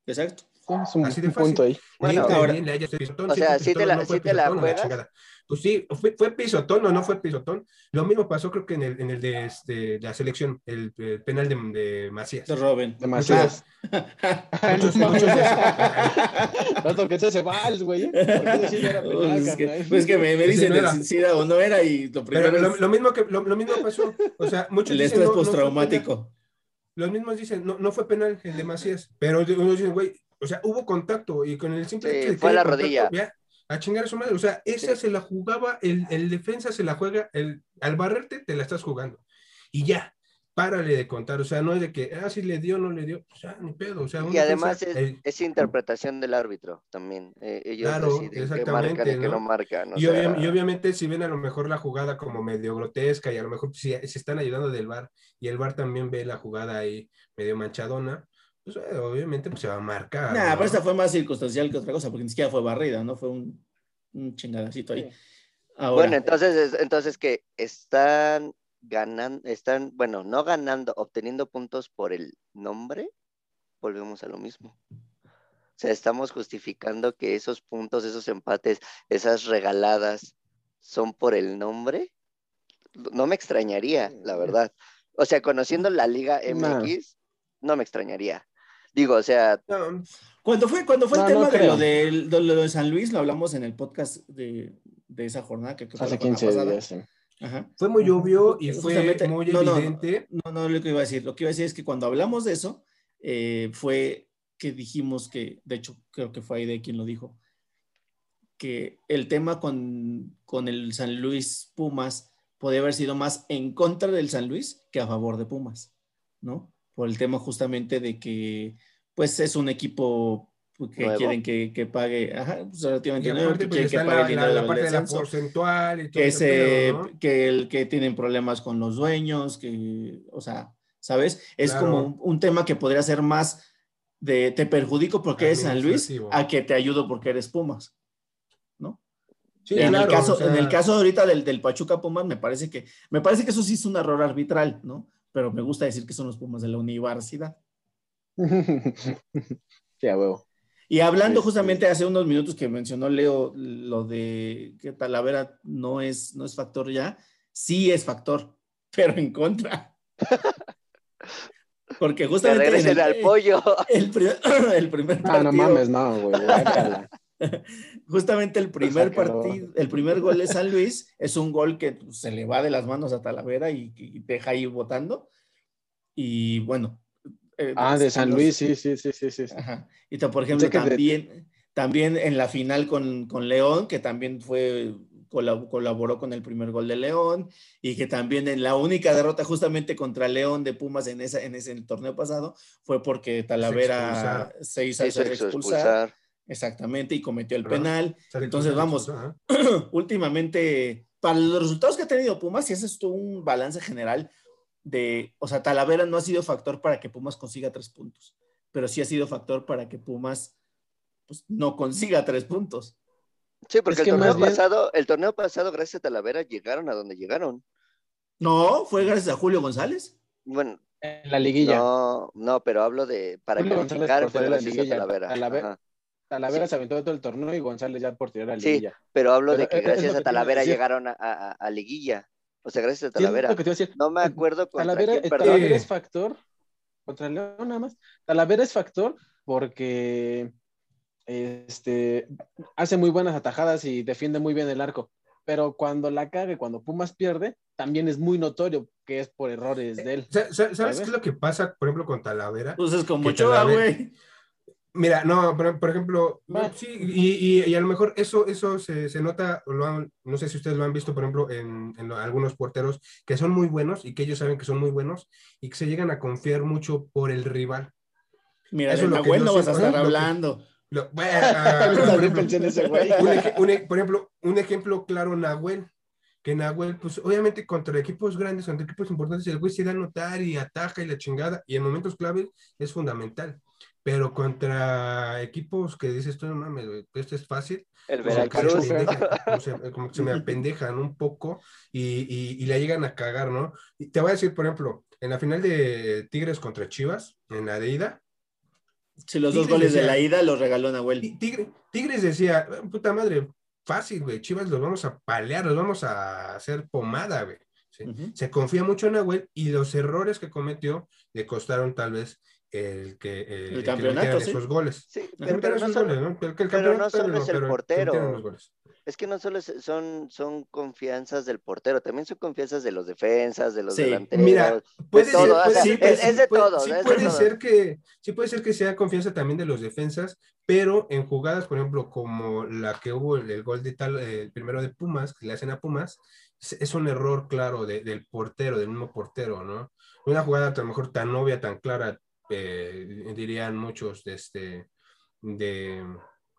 Exacto. Es un, Así de un fácil. punto ahí. Bueno, Bien, ahora- bien, pisotón, o sí sea, fue sí te la- no fue sí te la la juegas. chingada. Pues sí, fue, fue pisotón o no fue pisotón. Lo mismo pasó creo que en el, en el de este, la selección, el, el penal de, de Macías. De Robin. Muchos- No mames. muchos de Tanto que se vals, güey. Pues es que, pues es que me, me dicen no si si era o no era y lo primero Pero lo, es lo mismo que lo, lo mismo pasó. O sea, muchos el dicen, estrés no- postraumático. Los mismos dicen, no, no fue penal el de Macías. Pero unos dicen, güey, o sea, hubo contacto y con el simple Sí, hecho de que fue a la contacto, rodilla. ya, a chingar a su madre. O sea, esa Sí. se la jugaba, el, el defensa se la juega, el, al barrerte te la estás jugando. Y ya, párale de contar. O sea, no es de que, ah, si le dio, no le dio. O sea, ni pedo. O sea, Y además es, el- es interpretación del árbitro también. Eh, ellos Claro, deciden qué exactamente, marcan y qué ¿no? no marcan. o Y, sea, obvia- y obviamente si ven a lo mejor la jugada como medio grotesca y a lo mejor si se están ayudando del VAR y el VAR también ve la jugada ahí medio manchadona, pues eh, obviamente pues, se va a marcar. Nah, ¿no? pero esta fue más circunstancial que otra cosa, porque ni siquiera fue barrida, ¿no? Fue un, un chingadacito ahí. Ahora, Bueno, entonces, es- entonces que están ganando, están, bueno, no ganando, obteniendo puntos por el nombre, volvemos a lo mismo. O sea, estamos justificando que esos puntos, esos empates, esas regaladas son por el nombre. No me extrañaría, la verdad. O sea, conociendo la Liga. MX, no me extrañaría. Digo, o sea, No, cuando fue, cuando fue No, el tema no de, lo del- de lo de San Luis, lo hablamos en el podcast de, de esa jornada, que creo fue Hace la jornada 15 pasada. días. sí. Ajá. fue muy obvio y fue Justamente- muy no, no, evidente. No, no, lo que iba a decir. Lo que iba a decir es que cuando hablamos de eso, eh, fue que dijimos que, de hecho, creo que fue Aide quien lo dijo, que el tema con, con el San Luis Pumas podía haber sido más en contra del San Luis que a favor de Pumas, ¿no? Por el tema justamente de que, pues, es un equipo que Nuevo. quieren que, que pague, ajá, pues, relativamente nuevo, que pues, quieren que pague la, el la- dinero la del parte de la porcentual y todo que, ese se, pedo, ¿no? que, el, que tienen problemas con los dueños, que, o sea, ¿sabes? Es Claro. como un, un tema que podría ser más de te perjudico porque eres San Luis a que te ayudo porque eres Pumas, ¿no? Sí, en, claro, el caso, o sea, en el caso ahorita del, del Pachuca Pumas, me parece que, me parece que eso sí es un error arbitral, ¿no? Pero me gusta decir que son los Pumas de la universidad. Sí, a huevo. Y hablando Este- justamente hace unos minutos que mencionó Leo lo de que Talavera no es, no es factor ya, sí es factor, pero en contra. Porque que justamente en el, al pollo. el primer, el primer Ah, no mames, no, güey. justamente el primer partido, el primer gol de San Luis es un gol que pues, se le va de las manos a Talavera y, y deja ahí votando. Y bueno. eh, Ah, de San los- Luis, sí, sí, sí, sí, sí. Ajá. Y por ejemplo, también, También en la final con, con León, que también fue colaboró con el primer gol de León y que también en la única derrota justamente contra León de Pumas en, esa, en ese torneo pasado fue porque Talavera se hizo, expulsar. Exactamente, y cometió el penal. Entonces, vamos, últimamente, para los resultados que ha tenido Pumas, y ese es un balance general de, o sea, Talavera no ha sido factor para que Pumas consiga tres puntos, pero sí ha sido factor para que Pumas pues, no consiga tres puntos. Sí, porque el torneo pasado, el torneo pasado, gracias a Talavera, llegaron a donde llegaron. No, fue gracias a Julio González. Bueno, en la liguilla. No, no, pero hablo de para calificar fue gracias a Talavera. Talavera, se aventó todo el torneo y González ya por tirar a la liguilla. Sí, pero hablo de que gracias a Talavera llegaron a, a, liguilla. O sea, gracias a Talavera. no me acuerdo contra Talavera, quién, Talavera es factor contra León nada más. Talavera es factor porque este, hace muy buenas atajadas y defiende muy bien el arco. Pero cuando la cague, cuando Pumas pierde, también es muy notorio que es por errores de él. ¿Sabes, qué es lo que pasa, por ejemplo, con Talavera? Pues es como Ochoa, güey. Mira, no, por, por ejemplo, sí, y, y, a lo mejor eso, eso se, se nota, lo no sé si ustedes lo han visto, por ejemplo, en, en, algunos porteros que son muy buenos y que ellos saben que son muy bunos y que se llegan a confiar mucho por el rival. Mira, eso de Nahuel no vas a estar hablando. por ejemplo, un ejemplo claro, Nahuel. Que Nahuel, pues obviamente contra equipos grandes, contra equipos importantes, el güey se da a notar y ataja y la chingada, y en momentos claves es fundamental. Pero contra equipos que dices tú, no mames, esto es fácil. El Veracruz. Como, que se me apendejan un poco y, y, y, la llegan a cagar, ¿no? Y te voy a decir, por ejemplo, en la final de Tigres contra Chivas, en la de ida, si los dos goles de la ida los regaló Nahuel. Tigre, Tigres decía, puta madre, fácil, güey, Chivas los vamos a palear, los vamos a hacer pomada, güey. Se confía mucho en Nahuel y los errores que cometió le costaron tal vez el que, el, el campeonato, esos goles. Sí, pero, pero, no solo, ¿no? El, pero no solo es el portero. Es que no solo son, son confianzas del portero, también son confianzas de los defensas, de los delanteros. Mira, puede ser, es, de todo. Sí, puede ser que, sí puede ser que sea confianza también de los defensas, pero en jugadas, por ejemplo, como la que hubo el, gol de tal, el primero de Pumas, que le hacen a Pumas, es un error claro del portero, del mismo portero, ¿no? Una jugada a lo mejor tan obvia, tan clara, eh, dirían muchos de, este, de,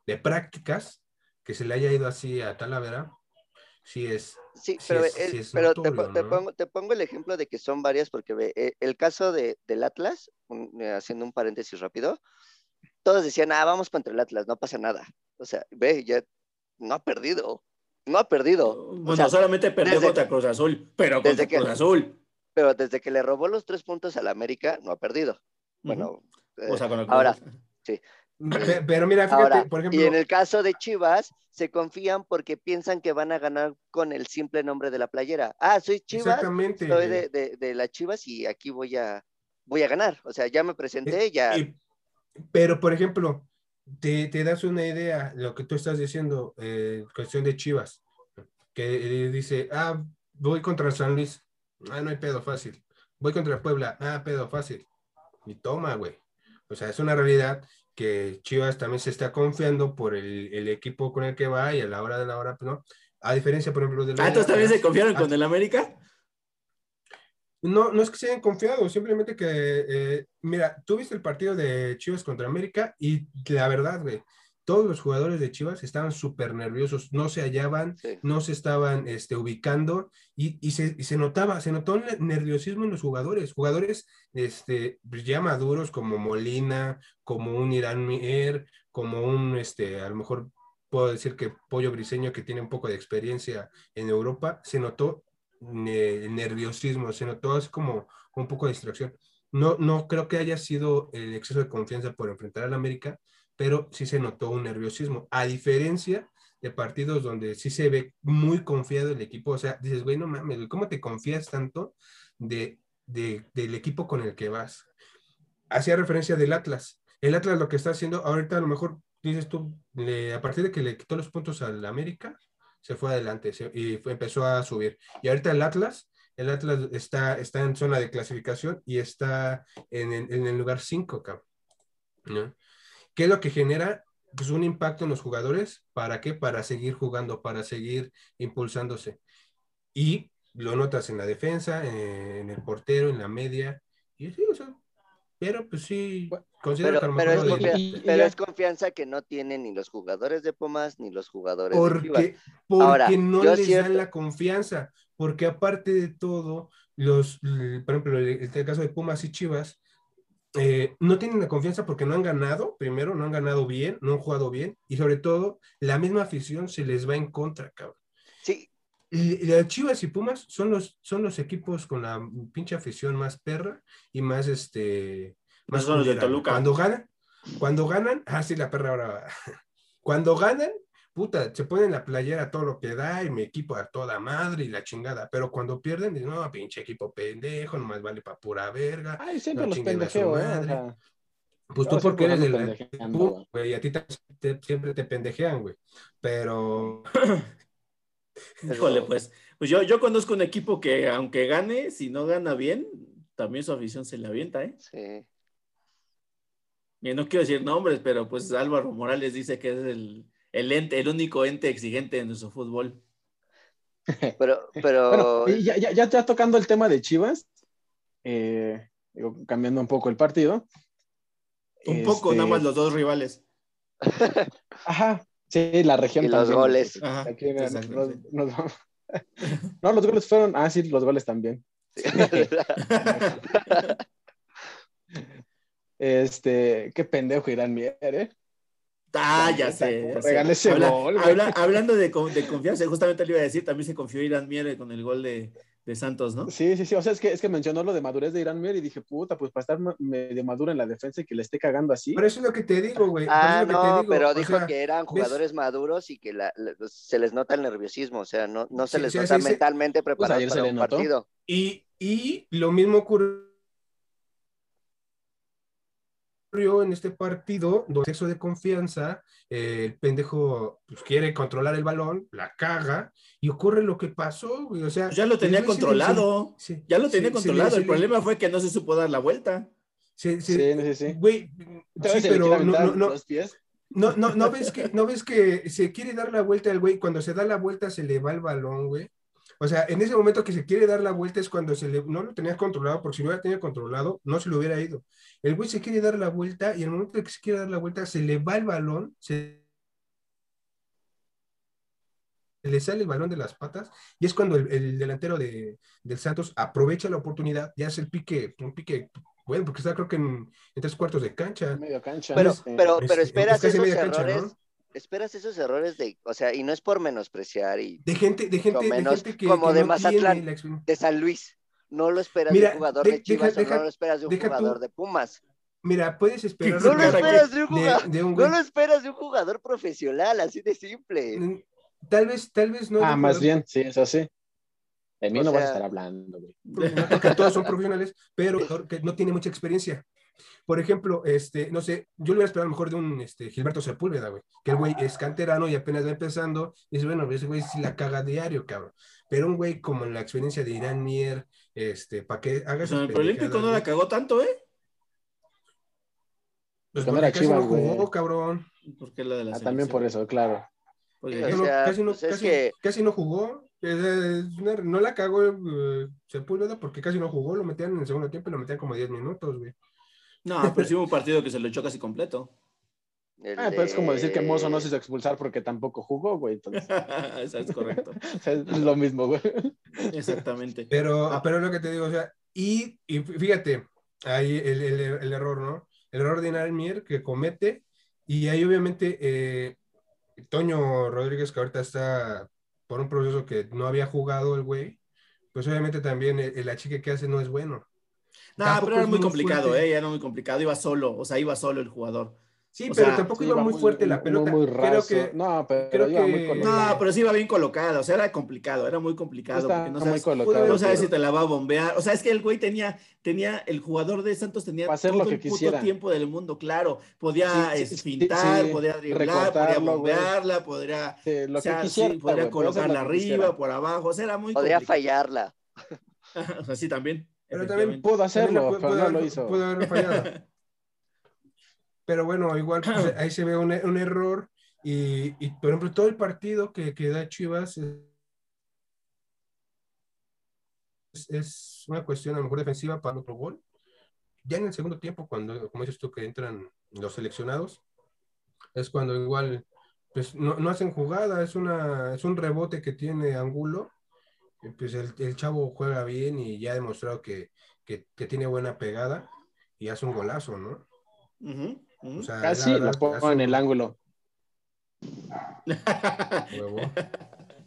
de prácticas, que se le haya ido así a Talavera, sí es. Sí, pero, pero te, pongo, te, pongo, el ejemplo de que son varias, porque eh, el caso de, del Atlas, eh, haciendo un paréntesis rápido, todos decían, ah, vamos contra el Atlas, no pasa nada. O sea, ve, ya no ha perdido, no ha perdido. Bueno, solamente perdió contra Cruz Azul, pero contra Cruz Azul. Pero desde que le robó los tres puntos al América, no ha perdido. Bueno, o sea, con el ahora, sí. Pero mira, fíjate, por ejemplo. Y en el caso de Chivas, se confían porque piensan que van a ganar con el simple nombre de la playera. Ah, soy Chivas. Exactamente. Soy de, de, de las Chivas y aquí voy a, voy a ganar. O sea, ya me presenté, ya. Pero, por ejemplo, te, te, das una idea, lo que tú estás diciendo, eh, cuestión de Chivas, que eh, dice, ah, voy contra San Luis. Ah, no hay pedo fácil. Voy contra Puebla. Ah, pedo fácil. Y toma, güey. O sea, es una realidad que Chivas también se está confiando por el, equipo con el que va y a la hora de la hora, pues, ¿no? A diferencia, por ejemplo, del... Ah, ¿entonces también se confiaron con el América? No, no es que se hayan confiado, simplemente que, eh, mira, tú viste el partido de Chivas contra América y la verdad, güey, todos los jugadores de Chivas estaban súper nerviosos, no se hallaban, no se estaban este, ubicando y, y, se, y, se, notaba, se notó el nerviosismo en los jugadores, jugadores este, ya maduros como Molina, como un Irán Mier, como un, este, a lo mejor puedo decir que Pollo Briseño, que tiene un poco de experiencia en Europa, se notó el nerviosismo, se notó así como un poco de distracción. No, no creo que haya sido el exceso de confianza por enfrentar al América, pero sí se notó un nerviosismo, a diferencia de partidos donde sí se ve muy confiado el equipo, o sea, dices, güey, no mames, ¿cómo te confías tanto de, del equipo con el que vas? Hacía referencia del Atlas. El Atlas lo que está haciendo, ahorita a lo mejor dices tú, a partir de que le quitó los puntos al América, se fue adelante y empezó a subir. Y ahorita el Atlas, el Atlas está, está en zona de clasificación y está en, en el lugar 5, cabrón. ¿Qué es lo que genera? pues, un impacto en los jugadores. ¿Para qué? Para seguir jugando, para seguir impulsándose. Y lo notas en la defensa, eh, en el portero, en la media. Y sí, o sea, pero pues sí, considero Pero, que a lo pero, es mejor de- confia- y- pero es confianza que no tienen ni los jugadores de Pumas ni los jugadores de Chivas. Porque, porque Ahora, no les cierto- dan la confianza, porque aparte de todo, los, por ejemplo, el, el caso de Pumas y Chivas, eh, no tienen la confianza porque no han ganado, primero, no han ganado bien, no han jugado bien, y sobre todo, la misma afición se les va en contra, cabrón. Sí, las Chivas y Pumas son los, son los equipos con la pinche afición más perra y más este más son los de. Toluca. Cuando ganan, cuando ganan, ah sí, la perra ahora. Cuando ganan, puta, se ponen la playera todo lo que da y mi equipo a toda madre y la chingada. Pero cuando pierden, dicen, no, pinche equipo pendejo, nomás vale para pura verga. Ay, siempre No los pendejeo, ¿eh? O madre. sea, Pues tú porque eres del güey, a ti te- te- siempre te pendejean, güey. Pero Híjole, pues. Pues yo, yo conozco un equipo que, aunque gane, si no gana bien, también su afición se le avienta, ¿eh? sí. Y no quiero decir nombres, pero pues Álvaro Morales dice que es el, el ente, el único ente exigente de nuestro fútbol. Pero, pero Bueno, ya, ya, ya, ya tocando el tema de Chivas, eh, digo, cambiando un poco el partido. Un poco, este, nada más los dos rivales. Ajá, sí, la región Y los también, goles. Ajá, aquí nos- exactamente. nos- no, los goles fueron, ah, sí, los goles también. Este, qué pendejo Irán Mier, ¿eh? Ah, ya sé. ya sé. ese Habla- gol, habla- hablando de, de confianza, justamente le iba a decir, también se confió Irán Mier con el gol de, de Santos, ¿no? Sí, sí, sí, o sea, es que, es que mencionó lo de madurez de Irán Mier y dije, puta, pues para estar medio maduro en la defensa y que le esté cagando así. Pero eso es lo que te digo, güey. por Ah, eso es lo que te no, digo, pero o dijo sea, que eran jugadores maduros y que la- la- se les nota el nerviosismo, o sea, no, no se Sí, les sí, nota sí, sí. mentalmente preparados ayer se para le un notó. partido. Y, y lo mismo ocurrió en este partido, donde exceso de confianza, eh, el pendejo pues, quiere controlar el balón, la caga, y ocurre lo que pasó, güey. O sea, Pues ya lo tenía se controlado. se- Ya lo tenía se controlado. se El le- problema fue que no se supo dar la vuelta. se- Sí, se- sí, sí. Güey, pero no, no, no, los pies. no, no, no ves que, no ves que se quiere dar la vuelta al güey, cuando se da la vuelta se le va el balón, güey. O sea, en ese momento que se quiere dar la vuelta es cuando se le, no lo tenía controlado, porque si lo hubiera tenido controlado, no se le hubiera ido. El güey se quiere dar la vuelta y en el momento que se quiere dar la vuelta, se le va el balón, se le sale el balón de las patas y es cuando el, el delantero de, del Santos aprovecha la oportunidad y hace el pique, un pique, bueno, porque está creo que en, en tres cuartos de cancha. Medio cancha. Pero, pero, Es- pero es esperas esos cancha, ¿no? Esperas esos errores de, o sea, y no es por menospreciar y De gente, de gente, de gente que, como que de no Mazatlán. tiene la experiencia. de San Luis, no lo esperas Mira, de un jugador de- de Chivas deja- o no lo esperas de un tú- jugador de Pumas. Mira, puedes esperar. No lo esperas de un jugador, de un no lo esperas de un jugador profesional, así de simple. Mm, Tal vez, tal vez no. ah, más jugador- bien, sí, eso sí. De mí O no vas a sea- estar hablando, güey. no, porque todos son profesionales, pero que no tiene mucha experiencia. Por ejemplo, este, no sé, yo le hubiera esperado a lo mejor de un este, Gilberto Sepúlveda, güey, que el güey es canterano y apenas va empezando, y dice, bueno, ese güey sí la caga diario, cabrón. Pero un güey como la experiencia de Irán Mier, este, para que haga en esas el Olímpico no la cagó tanto, ¿eh? pues Porque era casi Chivas, no jugó, güey. cabrón. Porque la de la Ah, también por eso, claro. Porque- Sí, o No, sea, casi, no, pues es casi, que- casi no jugó. No la cagó eh, Sepúlveda porque casi no jugó. Lo metían en el segundo tiempo y lo metían como 10 minutos, güey. No, pero sí hubo un partido que se lo echó casi completo. Ah, pero es como decir que Mozo no se hizo expulsar porque tampoco jugó, güey. Entonces, Eso es correcto. es lo mismo, güey. Exactamente. Pero, Ah. pero es lo que te digo, o sea, y, y fíjate, ahí el, el- el error, ¿no? El error de Inal Mier que comete, y ahí obviamente eh, Toño Rodríguez, que ahorita está por un proceso que no había jugado el güey, pues obviamente también el, el achique que hace no es bueno. No, Tampoco pero era es muy muy complicado, fuerte. ¿eh? Era muy complicado. Iba solo, o sea, iba solo el jugador. Sí, O pero sea, tampoco iba iba muy fuerte la pelota. Muy, creo que no, pero creo iba muy colocado. No, pero sí iba bien colocado. O sea, era complicado, era muy complicado. Está no muy sabes, colocado. no sabes pero- si te la va a bombear. O sea, es que el güey tenía, tenía, el jugador de Santos tenía hacer todo lo que el puto quisiera. tiempo del mundo, claro. Podía Sí, sí, es, sí, fintar, sí, podía driblar, podía bombearla, podría, Sí, lo o sea, que sí, quisiera, podría colocarla arriba, quisiera. por abajo. O sea, era muy Podría complicado. fallarla. o sea, sí, también. Pero también. Pudo También hacerlo, pudo- pero pudo no haber- lo hizo. pudo haber fallado. pero bueno, igual pues, ahí se ve un, un error y, y, por ejemplo, todo el partido que, que da Chivas es, es, una cuestión a lo mejor defensiva para otro gol. Ya en el segundo tiempo, cuando, como dices tú, que entran los seleccionados, es cuando igual pues no, no hacen jugada, es, una, es un rebote que tiene Angulo. Pues el, el chavo juega bien y ya ha demostrado que, que, que, tiene buena pegada y hace un golazo, ¿no? Uh -huh, uh -huh. O sea, Casi lo pongo en el ángulo.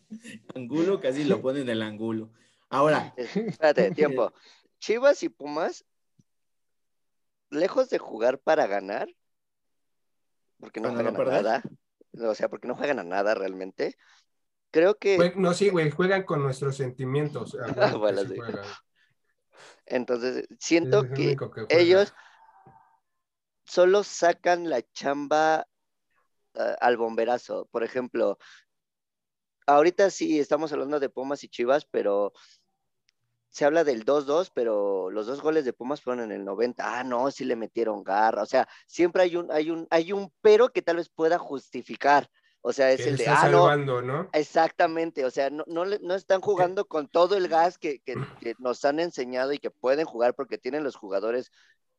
Angulo casi lo pone en el ángulo. Ahora. Espérate, tiempo. Chivas y Pumas, lejos de jugar para ganar, porque no juegan no a nada, o sea, porque no juegan a nada realmente, creo que... No, sí, güey, juegan con nuestros sentimientos. bueno, sí. Entonces, siento que, que ellos solo sacan la chamba uh, al bomberazo. Por ejemplo, ahorita sí estamos hablando de Pumas y Chivas, pero se habla del 2-2, pero los dos goles de Pumas fueron en el 90. Ah, no, sí le metieron garra. O sea, siempre hay un, hay un, hay un pero que tal vez pueda justificar. O sea, es el de, ah, salvando, no, no, Exactamente, o sea, no, no, no están jugando con todo el gas que, que, que, nos han enseñado y que pueden jugar porque tienen los jugadores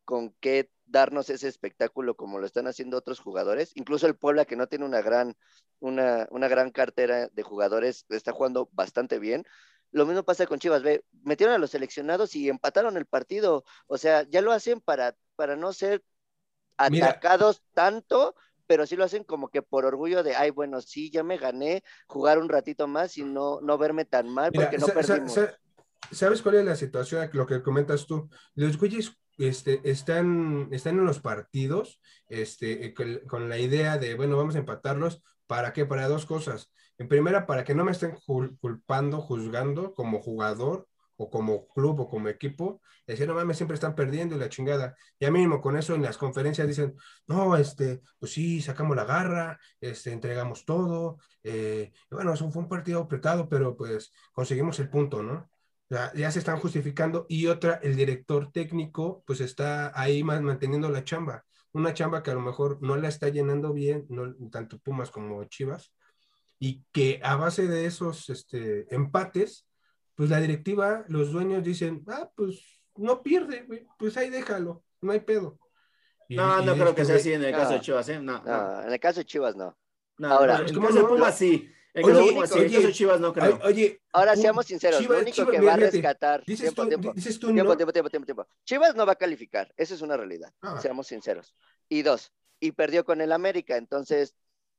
con qué darnos ese espectáculo como lo están haciendo otros jugadores. Incluso el Puebla, que no tiene una gran, una, una gran cartera de jugadores, está jugando bastante bien. Lo mismo pasa con Chivas, ve, metieron a los seleccionados y empataron el partido. O sea, ya lo hacen para, para no ser atacados Mira. tanto, pero sí lo hacen como que por orgullo de, ay, bueno, sí, ya me gané, jugar un ratito más y no, no verme tan mal Mira, porque no perdimos. Sa ¿Sabes cuál es la situación? Lo que comentas tú. Los güeyes este, están, están en los partidos este, con, con, la idea de, bueno, vamos a empatarlos. ¿Para qué? Para dos cosas. En primera, para que no me estén culpando, juzgando como jugador o como club o como equipo, decir, no mames, siempre están perdiendo y la chingada. Ya mínimo con eso en las conferencias dicen, no, este, pues sí, sacamos la garra, este, entregamos todo. Eh, bueno, eso fue un partido apretado, pero pues conseguimos el punto, ¿no? Ya, ya, se están justificando. Y otra, el director técnico, pues está ahí más manteniendo la chamba. Una chamba que a lo mejor no la está llenando bien, no, tanto Pumas como Chivas, y que a base de esos este, empates, pues la directiva, los dueños dicen, ah, pues no pierde, güey, pues ahí déjalo, no hay pedo. Y, no, y no creo que sea así en el caso de Chivas, ¿eh? No, no, en el caso de Chivas no. no Ahora, en el caso de Pumas sí. En el oye, caso de Pumas, Chivas no creo. Oye, Ahora seamos sinceros, Chivas, lo único Chivas, que va a rescatar. Dices tiempo, tú, tiempo, dices tú, tiempo, ¿no? tiempo, tiempo, tiempo, tiempo. Chivas no va a calificar, esa es una realidad. Ah. Seamos sinceros. Y dos, y perdió con el América, entonces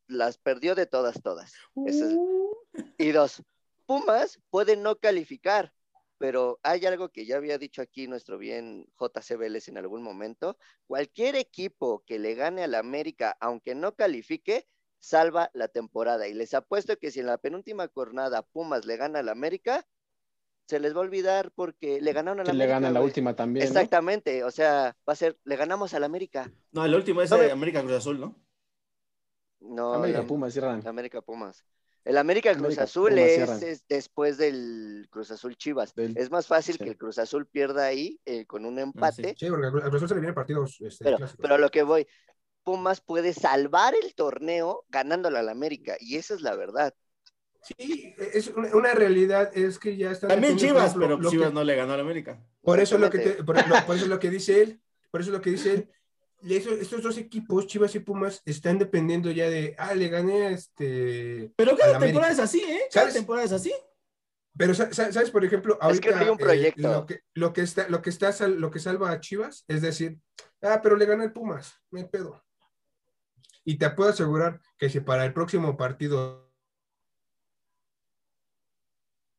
las perdió de todas, todas. Eso es... Uh. Y dos, Pumas puede no calificar, pero hay algo que ya había dicho aquí nuestro bien JC Vélez en algún momento. Cualquier equipo que le gane al América, aunque no califique, salva la temporada. Y les apuesto que si en la penúltima jornada Pumas le gana al América, se les va a olvidar porque le ganaron al América. le ganan la última también. Exactamente, o sea, va a ser, le ganamos al América. No, el último es No, de me- América Cruz Azul, ¿no? No, ¿no? América la- Pumas cierran. América Pumas. El América Cruz América Azul es, después del Cruz Azul Chivas. Del- Es más fácil sí. que el Cruz Azul pierda ahí eh, con un empate, Sí, porque a Cruz Azul se le vienen partidos este, pero, clásicos. pero a lo que voy, Pumas puede salvar el torneo ganándole al América, y esa es la verdad. Sí, es una, una realidad es que ya están. También Chivas, pero lo Chivas que- no le ganó al América. Por eso, es lo que te- Exactamente. por, no, por eso es lo que dice él. Por eso es lo que dice él. Y eso- estos dos equipos, Chivas y Pumas, están dependiendo ya de, ah, le gané a este. Pero cada temporada América. es así, ¿eh? Cada ¿Sabes? temporada es así. Pero, sa- sa- ¿sabes? Por ejemplo, Es que ahorita hay un eh, proyecto. lo, que, lo que está, lo que está sal- lo que salva a Chivas es decir, ah, pero le gana el Pumas, no hay pedo. Y te puedo asegurar que si para el próximo partido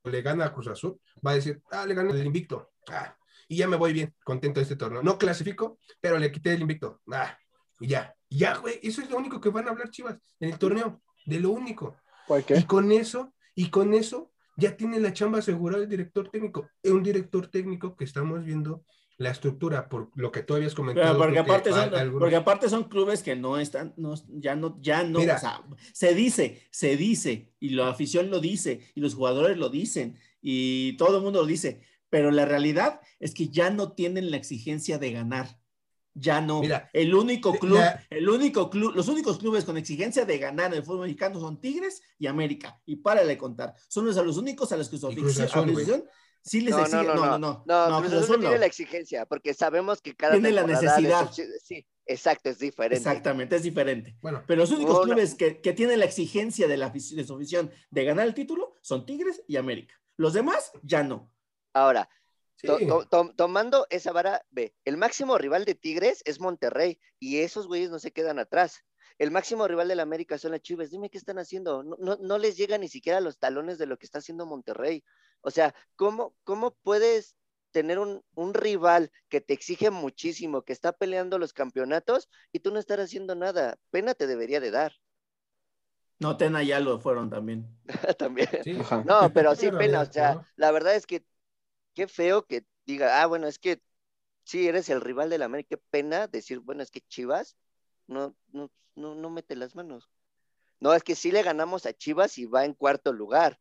le gana a Cruz Azul, va a decir, ah, le gané el invicto. Ah, y ya me voy bien, contento de este torneo. No clasifico, pero le quité el invicto. Ah, y ya, y ya, güey, eso es lo único que van a hablar Chivas en el torneo, de lo único. ¿Por Y qué? con eso, y con eso, ya tiene la chamba asegurada el director técnico. Es un director técnico que estamos viendo la estructura, por lo que tú habías comentado. Pero porque aparte, son, al- algunos- porque aparte son clubes que no están, no, ya no, ya no, Mira. o sea, se dice, se dice, y la afición lo dice, y los jugadores lo dicen, y todo el mundo lo dice, pero la realidad es que ya no tienen la exigencia de ganar. ya no. Mira, el único club, la- el único club, los únicos clubes con exigencia de ganar en el fútbol mexicano son Tigres y América. Y párale de contar. Son los, a los únicos a los que su afición, sí les No, exige. no, no, no, no, no, Cruz Cruz Azul Azul no tiene no. la exigencia, porque sabemos que cada Tiene la necesidad. Sí, exacto, es diferente. Exactamente, es diferente. Bueno, Pero los únicos clubes que, que tienen la exigencia de, la, de su afición de ganar el título son Tigres y América. Los demás ya no. Ahora, sí. to- to- to- tomando esa vara, ve, el máximo rival de Tigres es Monterrey y esos güeyes no se quedan atrás. El máximo rival de la América son las Chivas. Dime qué están haciendo. No, no, no les llega ni siquiera a los talones de lo que está haciendo Monterrey. O sea, ¿cómo, cómo puedes tener un, un rival que te exige muchísimo, que está peleando los campeonatos y tú no estar haciendo nada? Pena te debería de dar No, Tena ya lo fueron también. también. Sí. No, pero sí pena, o sea, ¿no? la verdad es que qué feo que diga, ah, bueno, es que sí, eres el rival de la América, qué pena decir, bueno, es que Chivas no, no, no, no mete las manos. No, es que sí le ganamos a Chivas y va en cuarto lugar.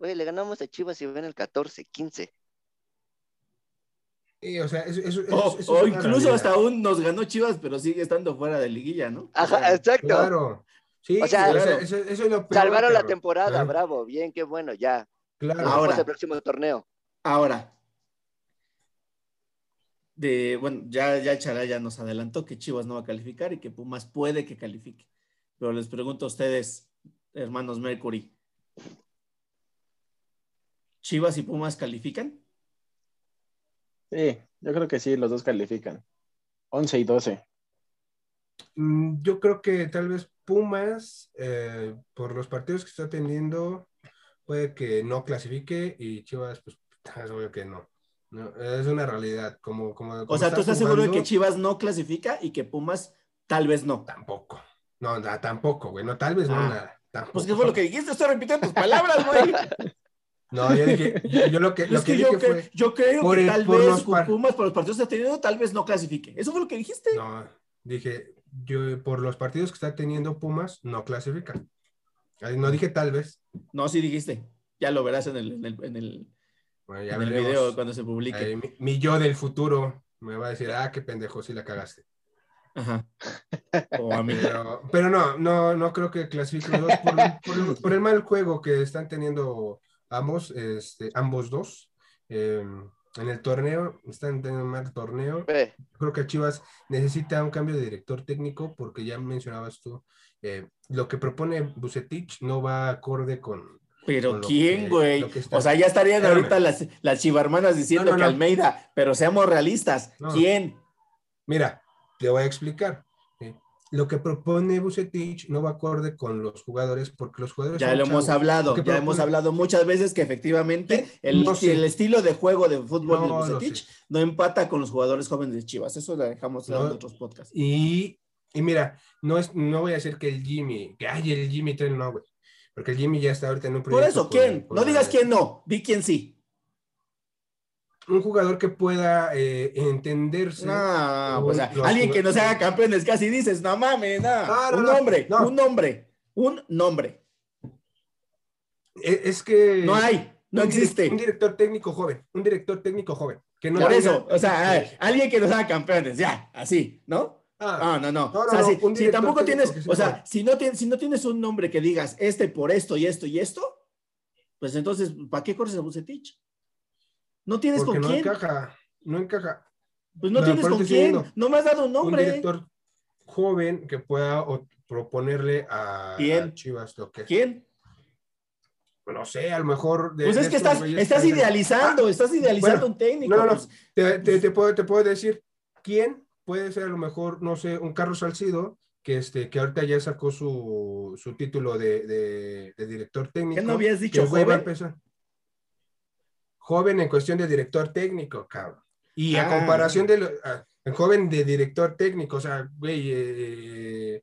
Oye, le ganamos a Chivas y va en el 14, 15. Sí, o sea, eso, eso- eso- O, eso es o una incluso realidad. hasta aún nos ganó Chivas, pero sigue estando fuera de liguilla, ¿no? O Ajá, sea, exacto. Claro. Sí, O sea, eso, eso es lo peor. Salvaron la temporada, bravo, bien, qué bueno, ya. Claro. Ahora. el próximo torneo. Ahora, de, bueno, ya, ya Chará ya nos adelantó que Chivas no va a calificar y que Pumas puede que califique. Pero les pregunto a ustedes, hermanos Mercury, ¿Chivas y Pumas califican? Sí, yo creo que sí, los dos califican. 11 y 12. Mm, Yo creo que tal vez Pumas, eh, por los partidos que está teniendo, puede que no clasifique y Chivas, pues es obvio que no. No, es una realidad. Como, como, O sea, ¿tú estás seguro de que Chivas no clasifica y que Pumas tal vez no? Tampoco. No, na- tampoco, güey. No, tal vez no, Ah. nada. Tampoco. Pues, ¿qué fue lo que dijiste? Estoy repitiendo tus palabras, güey. No, yo dije, yo, yo lo que, lo Es que que yo, dije cre- fue. yo creo por que el- tal por vez Pumas, por los partidos que está teniendo, tal vez no clasifique. ¿Eso fue lo que dijiste? No, dije, yo por los partidos que está teniendo Pumas, no clasifica. No dije tal vez. No, sí dijiste. Ya lo verás en el, en el, en el, Bueno, ya en el video cuando se publique. Ahí mi, mi yo del futuro me va a decir, ah, qué pendejo, sí la cagaste. Ajá. O a mí. Pero, pero no, no, no creo que clasifiquen los dos por, por- por el mal juego que están teniendo ambos, este, ambos dos. Eh, en el torneo, están teniendo un mal torneo. Creo que Chivas necesita un cambio de director técnico porque ya mencionabas tú, eh, lo que propone Bucetich no va acorde con... Pero ¿quién, que- güey? O sea, ya estarían Espérame. ahorita las, las chivarmanas diciendo No, no, que. Almeida, pero seamos realistas. ¿Quién? Mira, te voy a explicar. Lo que propone Bucetich no va acorde con los jugadores porque los jugadores... Ya lo hemos hablado, ya propone- hemos hablado muchas veces que efectivamente el, No sé. el estilo de juego de fútbol No, de Bucetich sé. no empata con los jugadores jóvenes de Chivas. Eso lo dejamos en otros podcasts. Y, y mira, no, es, no voy a decir que el Jimmy, que ay, el Jimmy trae no, güey. Porque el Jimmy ya está ahorita en un Por proyecto. eso, con- ¿quién? No la- digas quién no, di quién sí. Un jugador que pueda eh, entenderse. No, pues, los alguien que no se haga campeones, casi dices, no mames, no. Un no, nombre, no. un nombre, un nombre. Es, es que. No hay, no un existe. Un director técnico joven. Un director técnico joven. Que no Por eso, o sea, alguien que nos haga campeones, ya, así, ¿no? Ah, No, no, no. No, no, o sea, no, si, un tampoco tienes, o sea, si no, tienes, si no tienes un nombre que digas este por esto y esto y esto, pues entonces, ¿para qué corres a Bucetich? No tienes porque con no quién. encaja. No encaja. Pues no No, tienes con quién. diciendo, No me has dado un Un nombre. director joven que pueda proponerle a, ¿Quién? a Chivas lo que. ¿Quién? No sé, a lo mejor. de- Pues de es que estás, güeyes estás idealizando, estás idealizando bueno, un técnico. no, no, no. pues, Te, te- te puedo, te puedo decir quién puede ser a lo mejor, no sé, un Carlos Salcido, que, este, que ahorita ya sacó su, su título de, de- de director técnico. ¿Qué no habías dicho, joven? empezar. Joven en cuestión de director técnico, cabrón. Y a Ah. comparación de lo- a- joven de director técnico, o sea, güey, eh,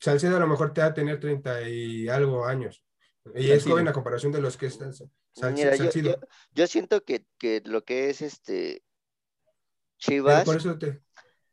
Salcedo a lo mejor te va a tener 30 y algo años. Y es joven a comparación de los que están. Sal- Mira, yo, Salcido. yo- yo siento que, que lo que es este Pero Chivas, por eso te,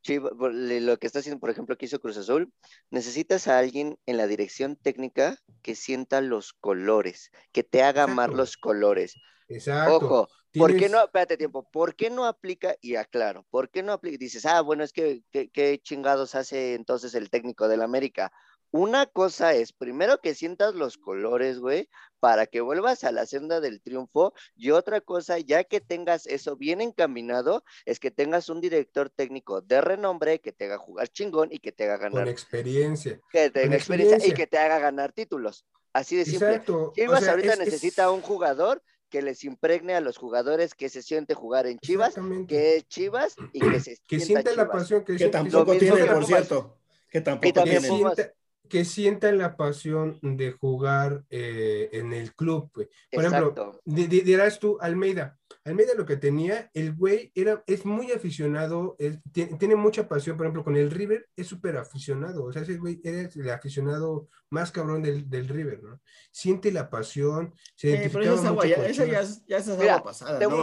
Chiva- por le- lo que está haciendo, por ejemplo, que hizo Cruz Azul, necesitas a alguien en la dirección técnica que sienta los colores, que te haga amar los colores. exacto. Ojo, ¿Por qué no, espérate tiempo, ¿por qué no aplica? Y aclaro, ¿por qué no aplica? Dices, ah, bueno, es que, que- ¿qué chingados hace entonces el técnico del América? Una cosa es, primero que sientas los colores, güey, para que vuelvas a la senda del triunfo, y otra cosa, ya que tengas eso bien encaminado, es que tengas un director técnico de renombre que te haga jugar chingón y que te haga con ganar, experiencia. que tenga con experiencia y experiencia. que te haga ganar títulos. Así de simple. Exacto. o Chivas sea, ahorita es- es- necesita un jugador que les impregne a los jugadores que se siente jugar en Chivas, que es Chivas y que se que sienta sienta la pasión que, Que tampoco tiene, por cierto. Que tampoco tiene. Sienta, que sienta la pasión de jugar eh, en el club, güey. Por ejemplo, Exacto. dirás tú, Almeida. Almeida lo que tenía, el güey era, es muy aficionado, es- ti- tiene mucha pasión, por ejemplo, con el River, es súper aficionado, o sea, ese güey era el aficionado más cabrón del, del River, ¿no? Siente la pasión, se Eh, pero esa es agua, ya, esa ya es, ya es Mira, agua pasada. te- no te- voy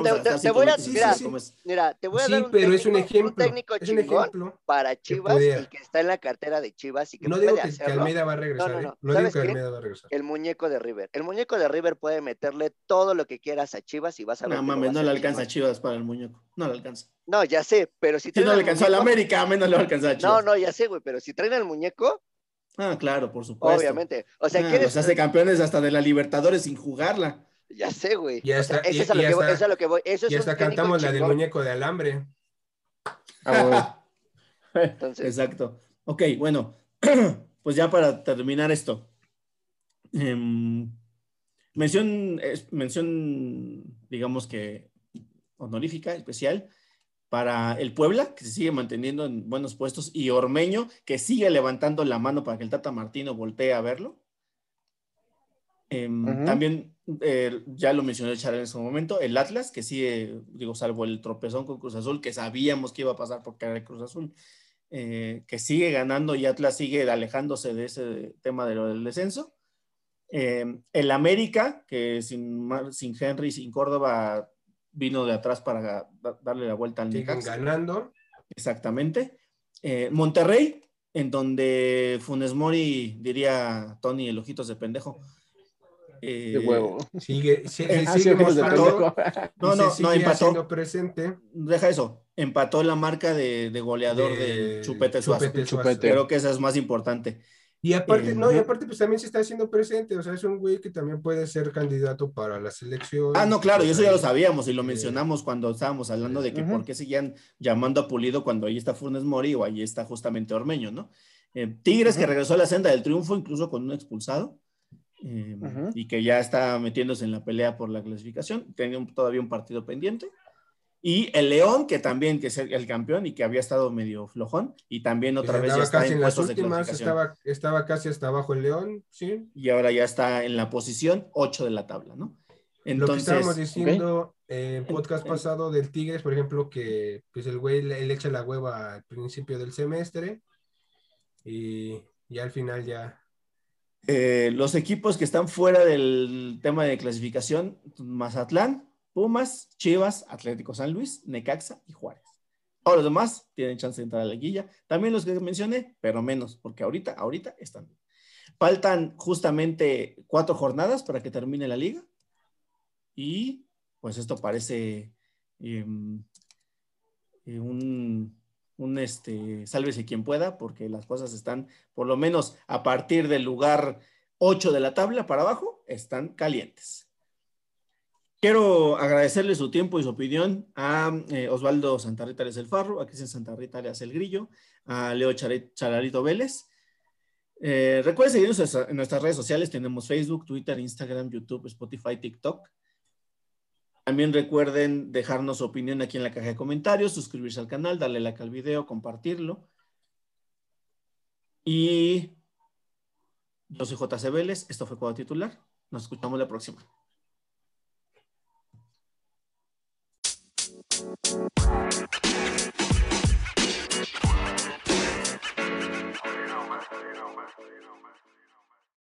a- minutos mira, es. Te voy a Sí, dar un pero es un técnico, ejemplo, técnico es un ejemplo. para Chivas pudiera. y que está en la cartera de Chivas y que No puede digo que, que. Almeida va a regresar, No, no, ¿eh? no. No digo ¿Sabes que qué? Almeida va a regresar. El muñeco de River. El muñeco de River puede meterle todo lo que quieras a Chivas y vas a ver. Mames, a no le alcanza a. Chivas para el muñeco. No le alcanza. No, ya sé, pero si Si traen no al le alcanzó a la muñeco- América, menos le va a alcanzar a Chivas. No, no, ya sé, güey, pero si traen al muñeco, Ah, claro, por supuesto. obviamente. O sea, Ah, ¿quieres? los hace campeones hasta de la Libertadores sin jugarla. Ya sé, güey. Ya o sea, está, eso es a lo que voy. Eso es a lo que voy. Eso es Y un hasta técnico cantamos la del muñeco de alambre. Ah, Entonces- Exacto. Ok, bueno, pues ya para terminar esto. em, mención, es- mención, digamos que honorífica, especial, para el Puebla, que se sigue manteniendo en buenos puestos, y Ormeño, que sigue levantando la mano para que el Tata Martino voltee a verlo. Em. También, eh, ya lo mencionó Char en su momento, el Atlas, que sigue, digo, salvo el tropezón con Cruz Azul, que sabíamos que iba a pasar porque era el Cruz Azul, eh, que sigue ganando y Atlas sigue alejándose de ese tema de lo del descenso. Eh, el América, que sin, sin Henry, sin Córdoba, vino de atrás para da- darle la vuelta al Siguen Necaxa. ganando. Exactamente. Eh, Monterrey, en donde Funes Mori, diría Tony, el ojitos de pendejo. Eh, de huevo. Sigue, se Ah, sigue de pendejo. No, no, no, sigue empató. presente. Deja eso. Empató la marca de, de goleador de del Chupete Suazo. Chupete Suazo. Chupete. Creo que esa es más importante. Y aparte, Eh, no, y aparte, pues también se está haciendo presente. O sea, es un güey que también puede ser candidato para la selección. Ah, no, claro, y eso ya lo sabíamos y lo eh, mencionamos cuando estábamos hablando de que por qué seguían llamando a Pulido cuando ahí está Funes Mori o ahí está justamente Ormeño, ¿no? Eh, Tigres que regresó a la senda del triunfo incluso con un expulsado eh, y que ya está metiéndose en la pelea por la clasificación, tenía un- todavía un partido pendiente. Y el León, que también que es el, el campeón y que había estado medio flojón y también otra vez ya está casi en en las de últimas, estaba, estaba casi hasta abajo el León, sí. Y ahora ya está en la posición 8 de la tabla, ¿no? Lo que Entonces, estábamos diciendo eh, en En- podcast pasado del Tigres, por ejemplo, que pues el güey le, le echa la hueva al principio del semestre y, y al final ya Eh, los equipos que están fuera del tema de clasificación, Mazatlán, Pumas, Chivas, Atlético San Luis, Necaxa y Juárez. Todos los demás tienen chance de entrar a la liguilla. También los que mencioné, pero menos, porque ahorita, ahorita están. Faltan justamente cuatro jornadas para que termine la liga. Y pues esto parece em, eh, un, un este, sálvese quien pueda, porque las cosas están, por lo menos a partir del lugar 8 de la tabla para abajo, están calientes. Quiero agradecerle su tiempo y su opinión a eh, Osvaldo Santarrita Arias El Farro, a Cristian Santarrita Arias El Grillo, a Leo Chalarito Vélez. Eh, recuerden seguirnos en nuestras redes sociales, tenemos Facebook, Twitter, Instagram, YouTube, Spotify, TikTok. También recuerden dejarnos su opinión aquí en la caja de comentarios, suscribirse al canal, darle like al video, compartirlo. Y yo soy JC Vélez, esto fue Cuadro Titular. Nos escuchamos la próxima. You know, man. You.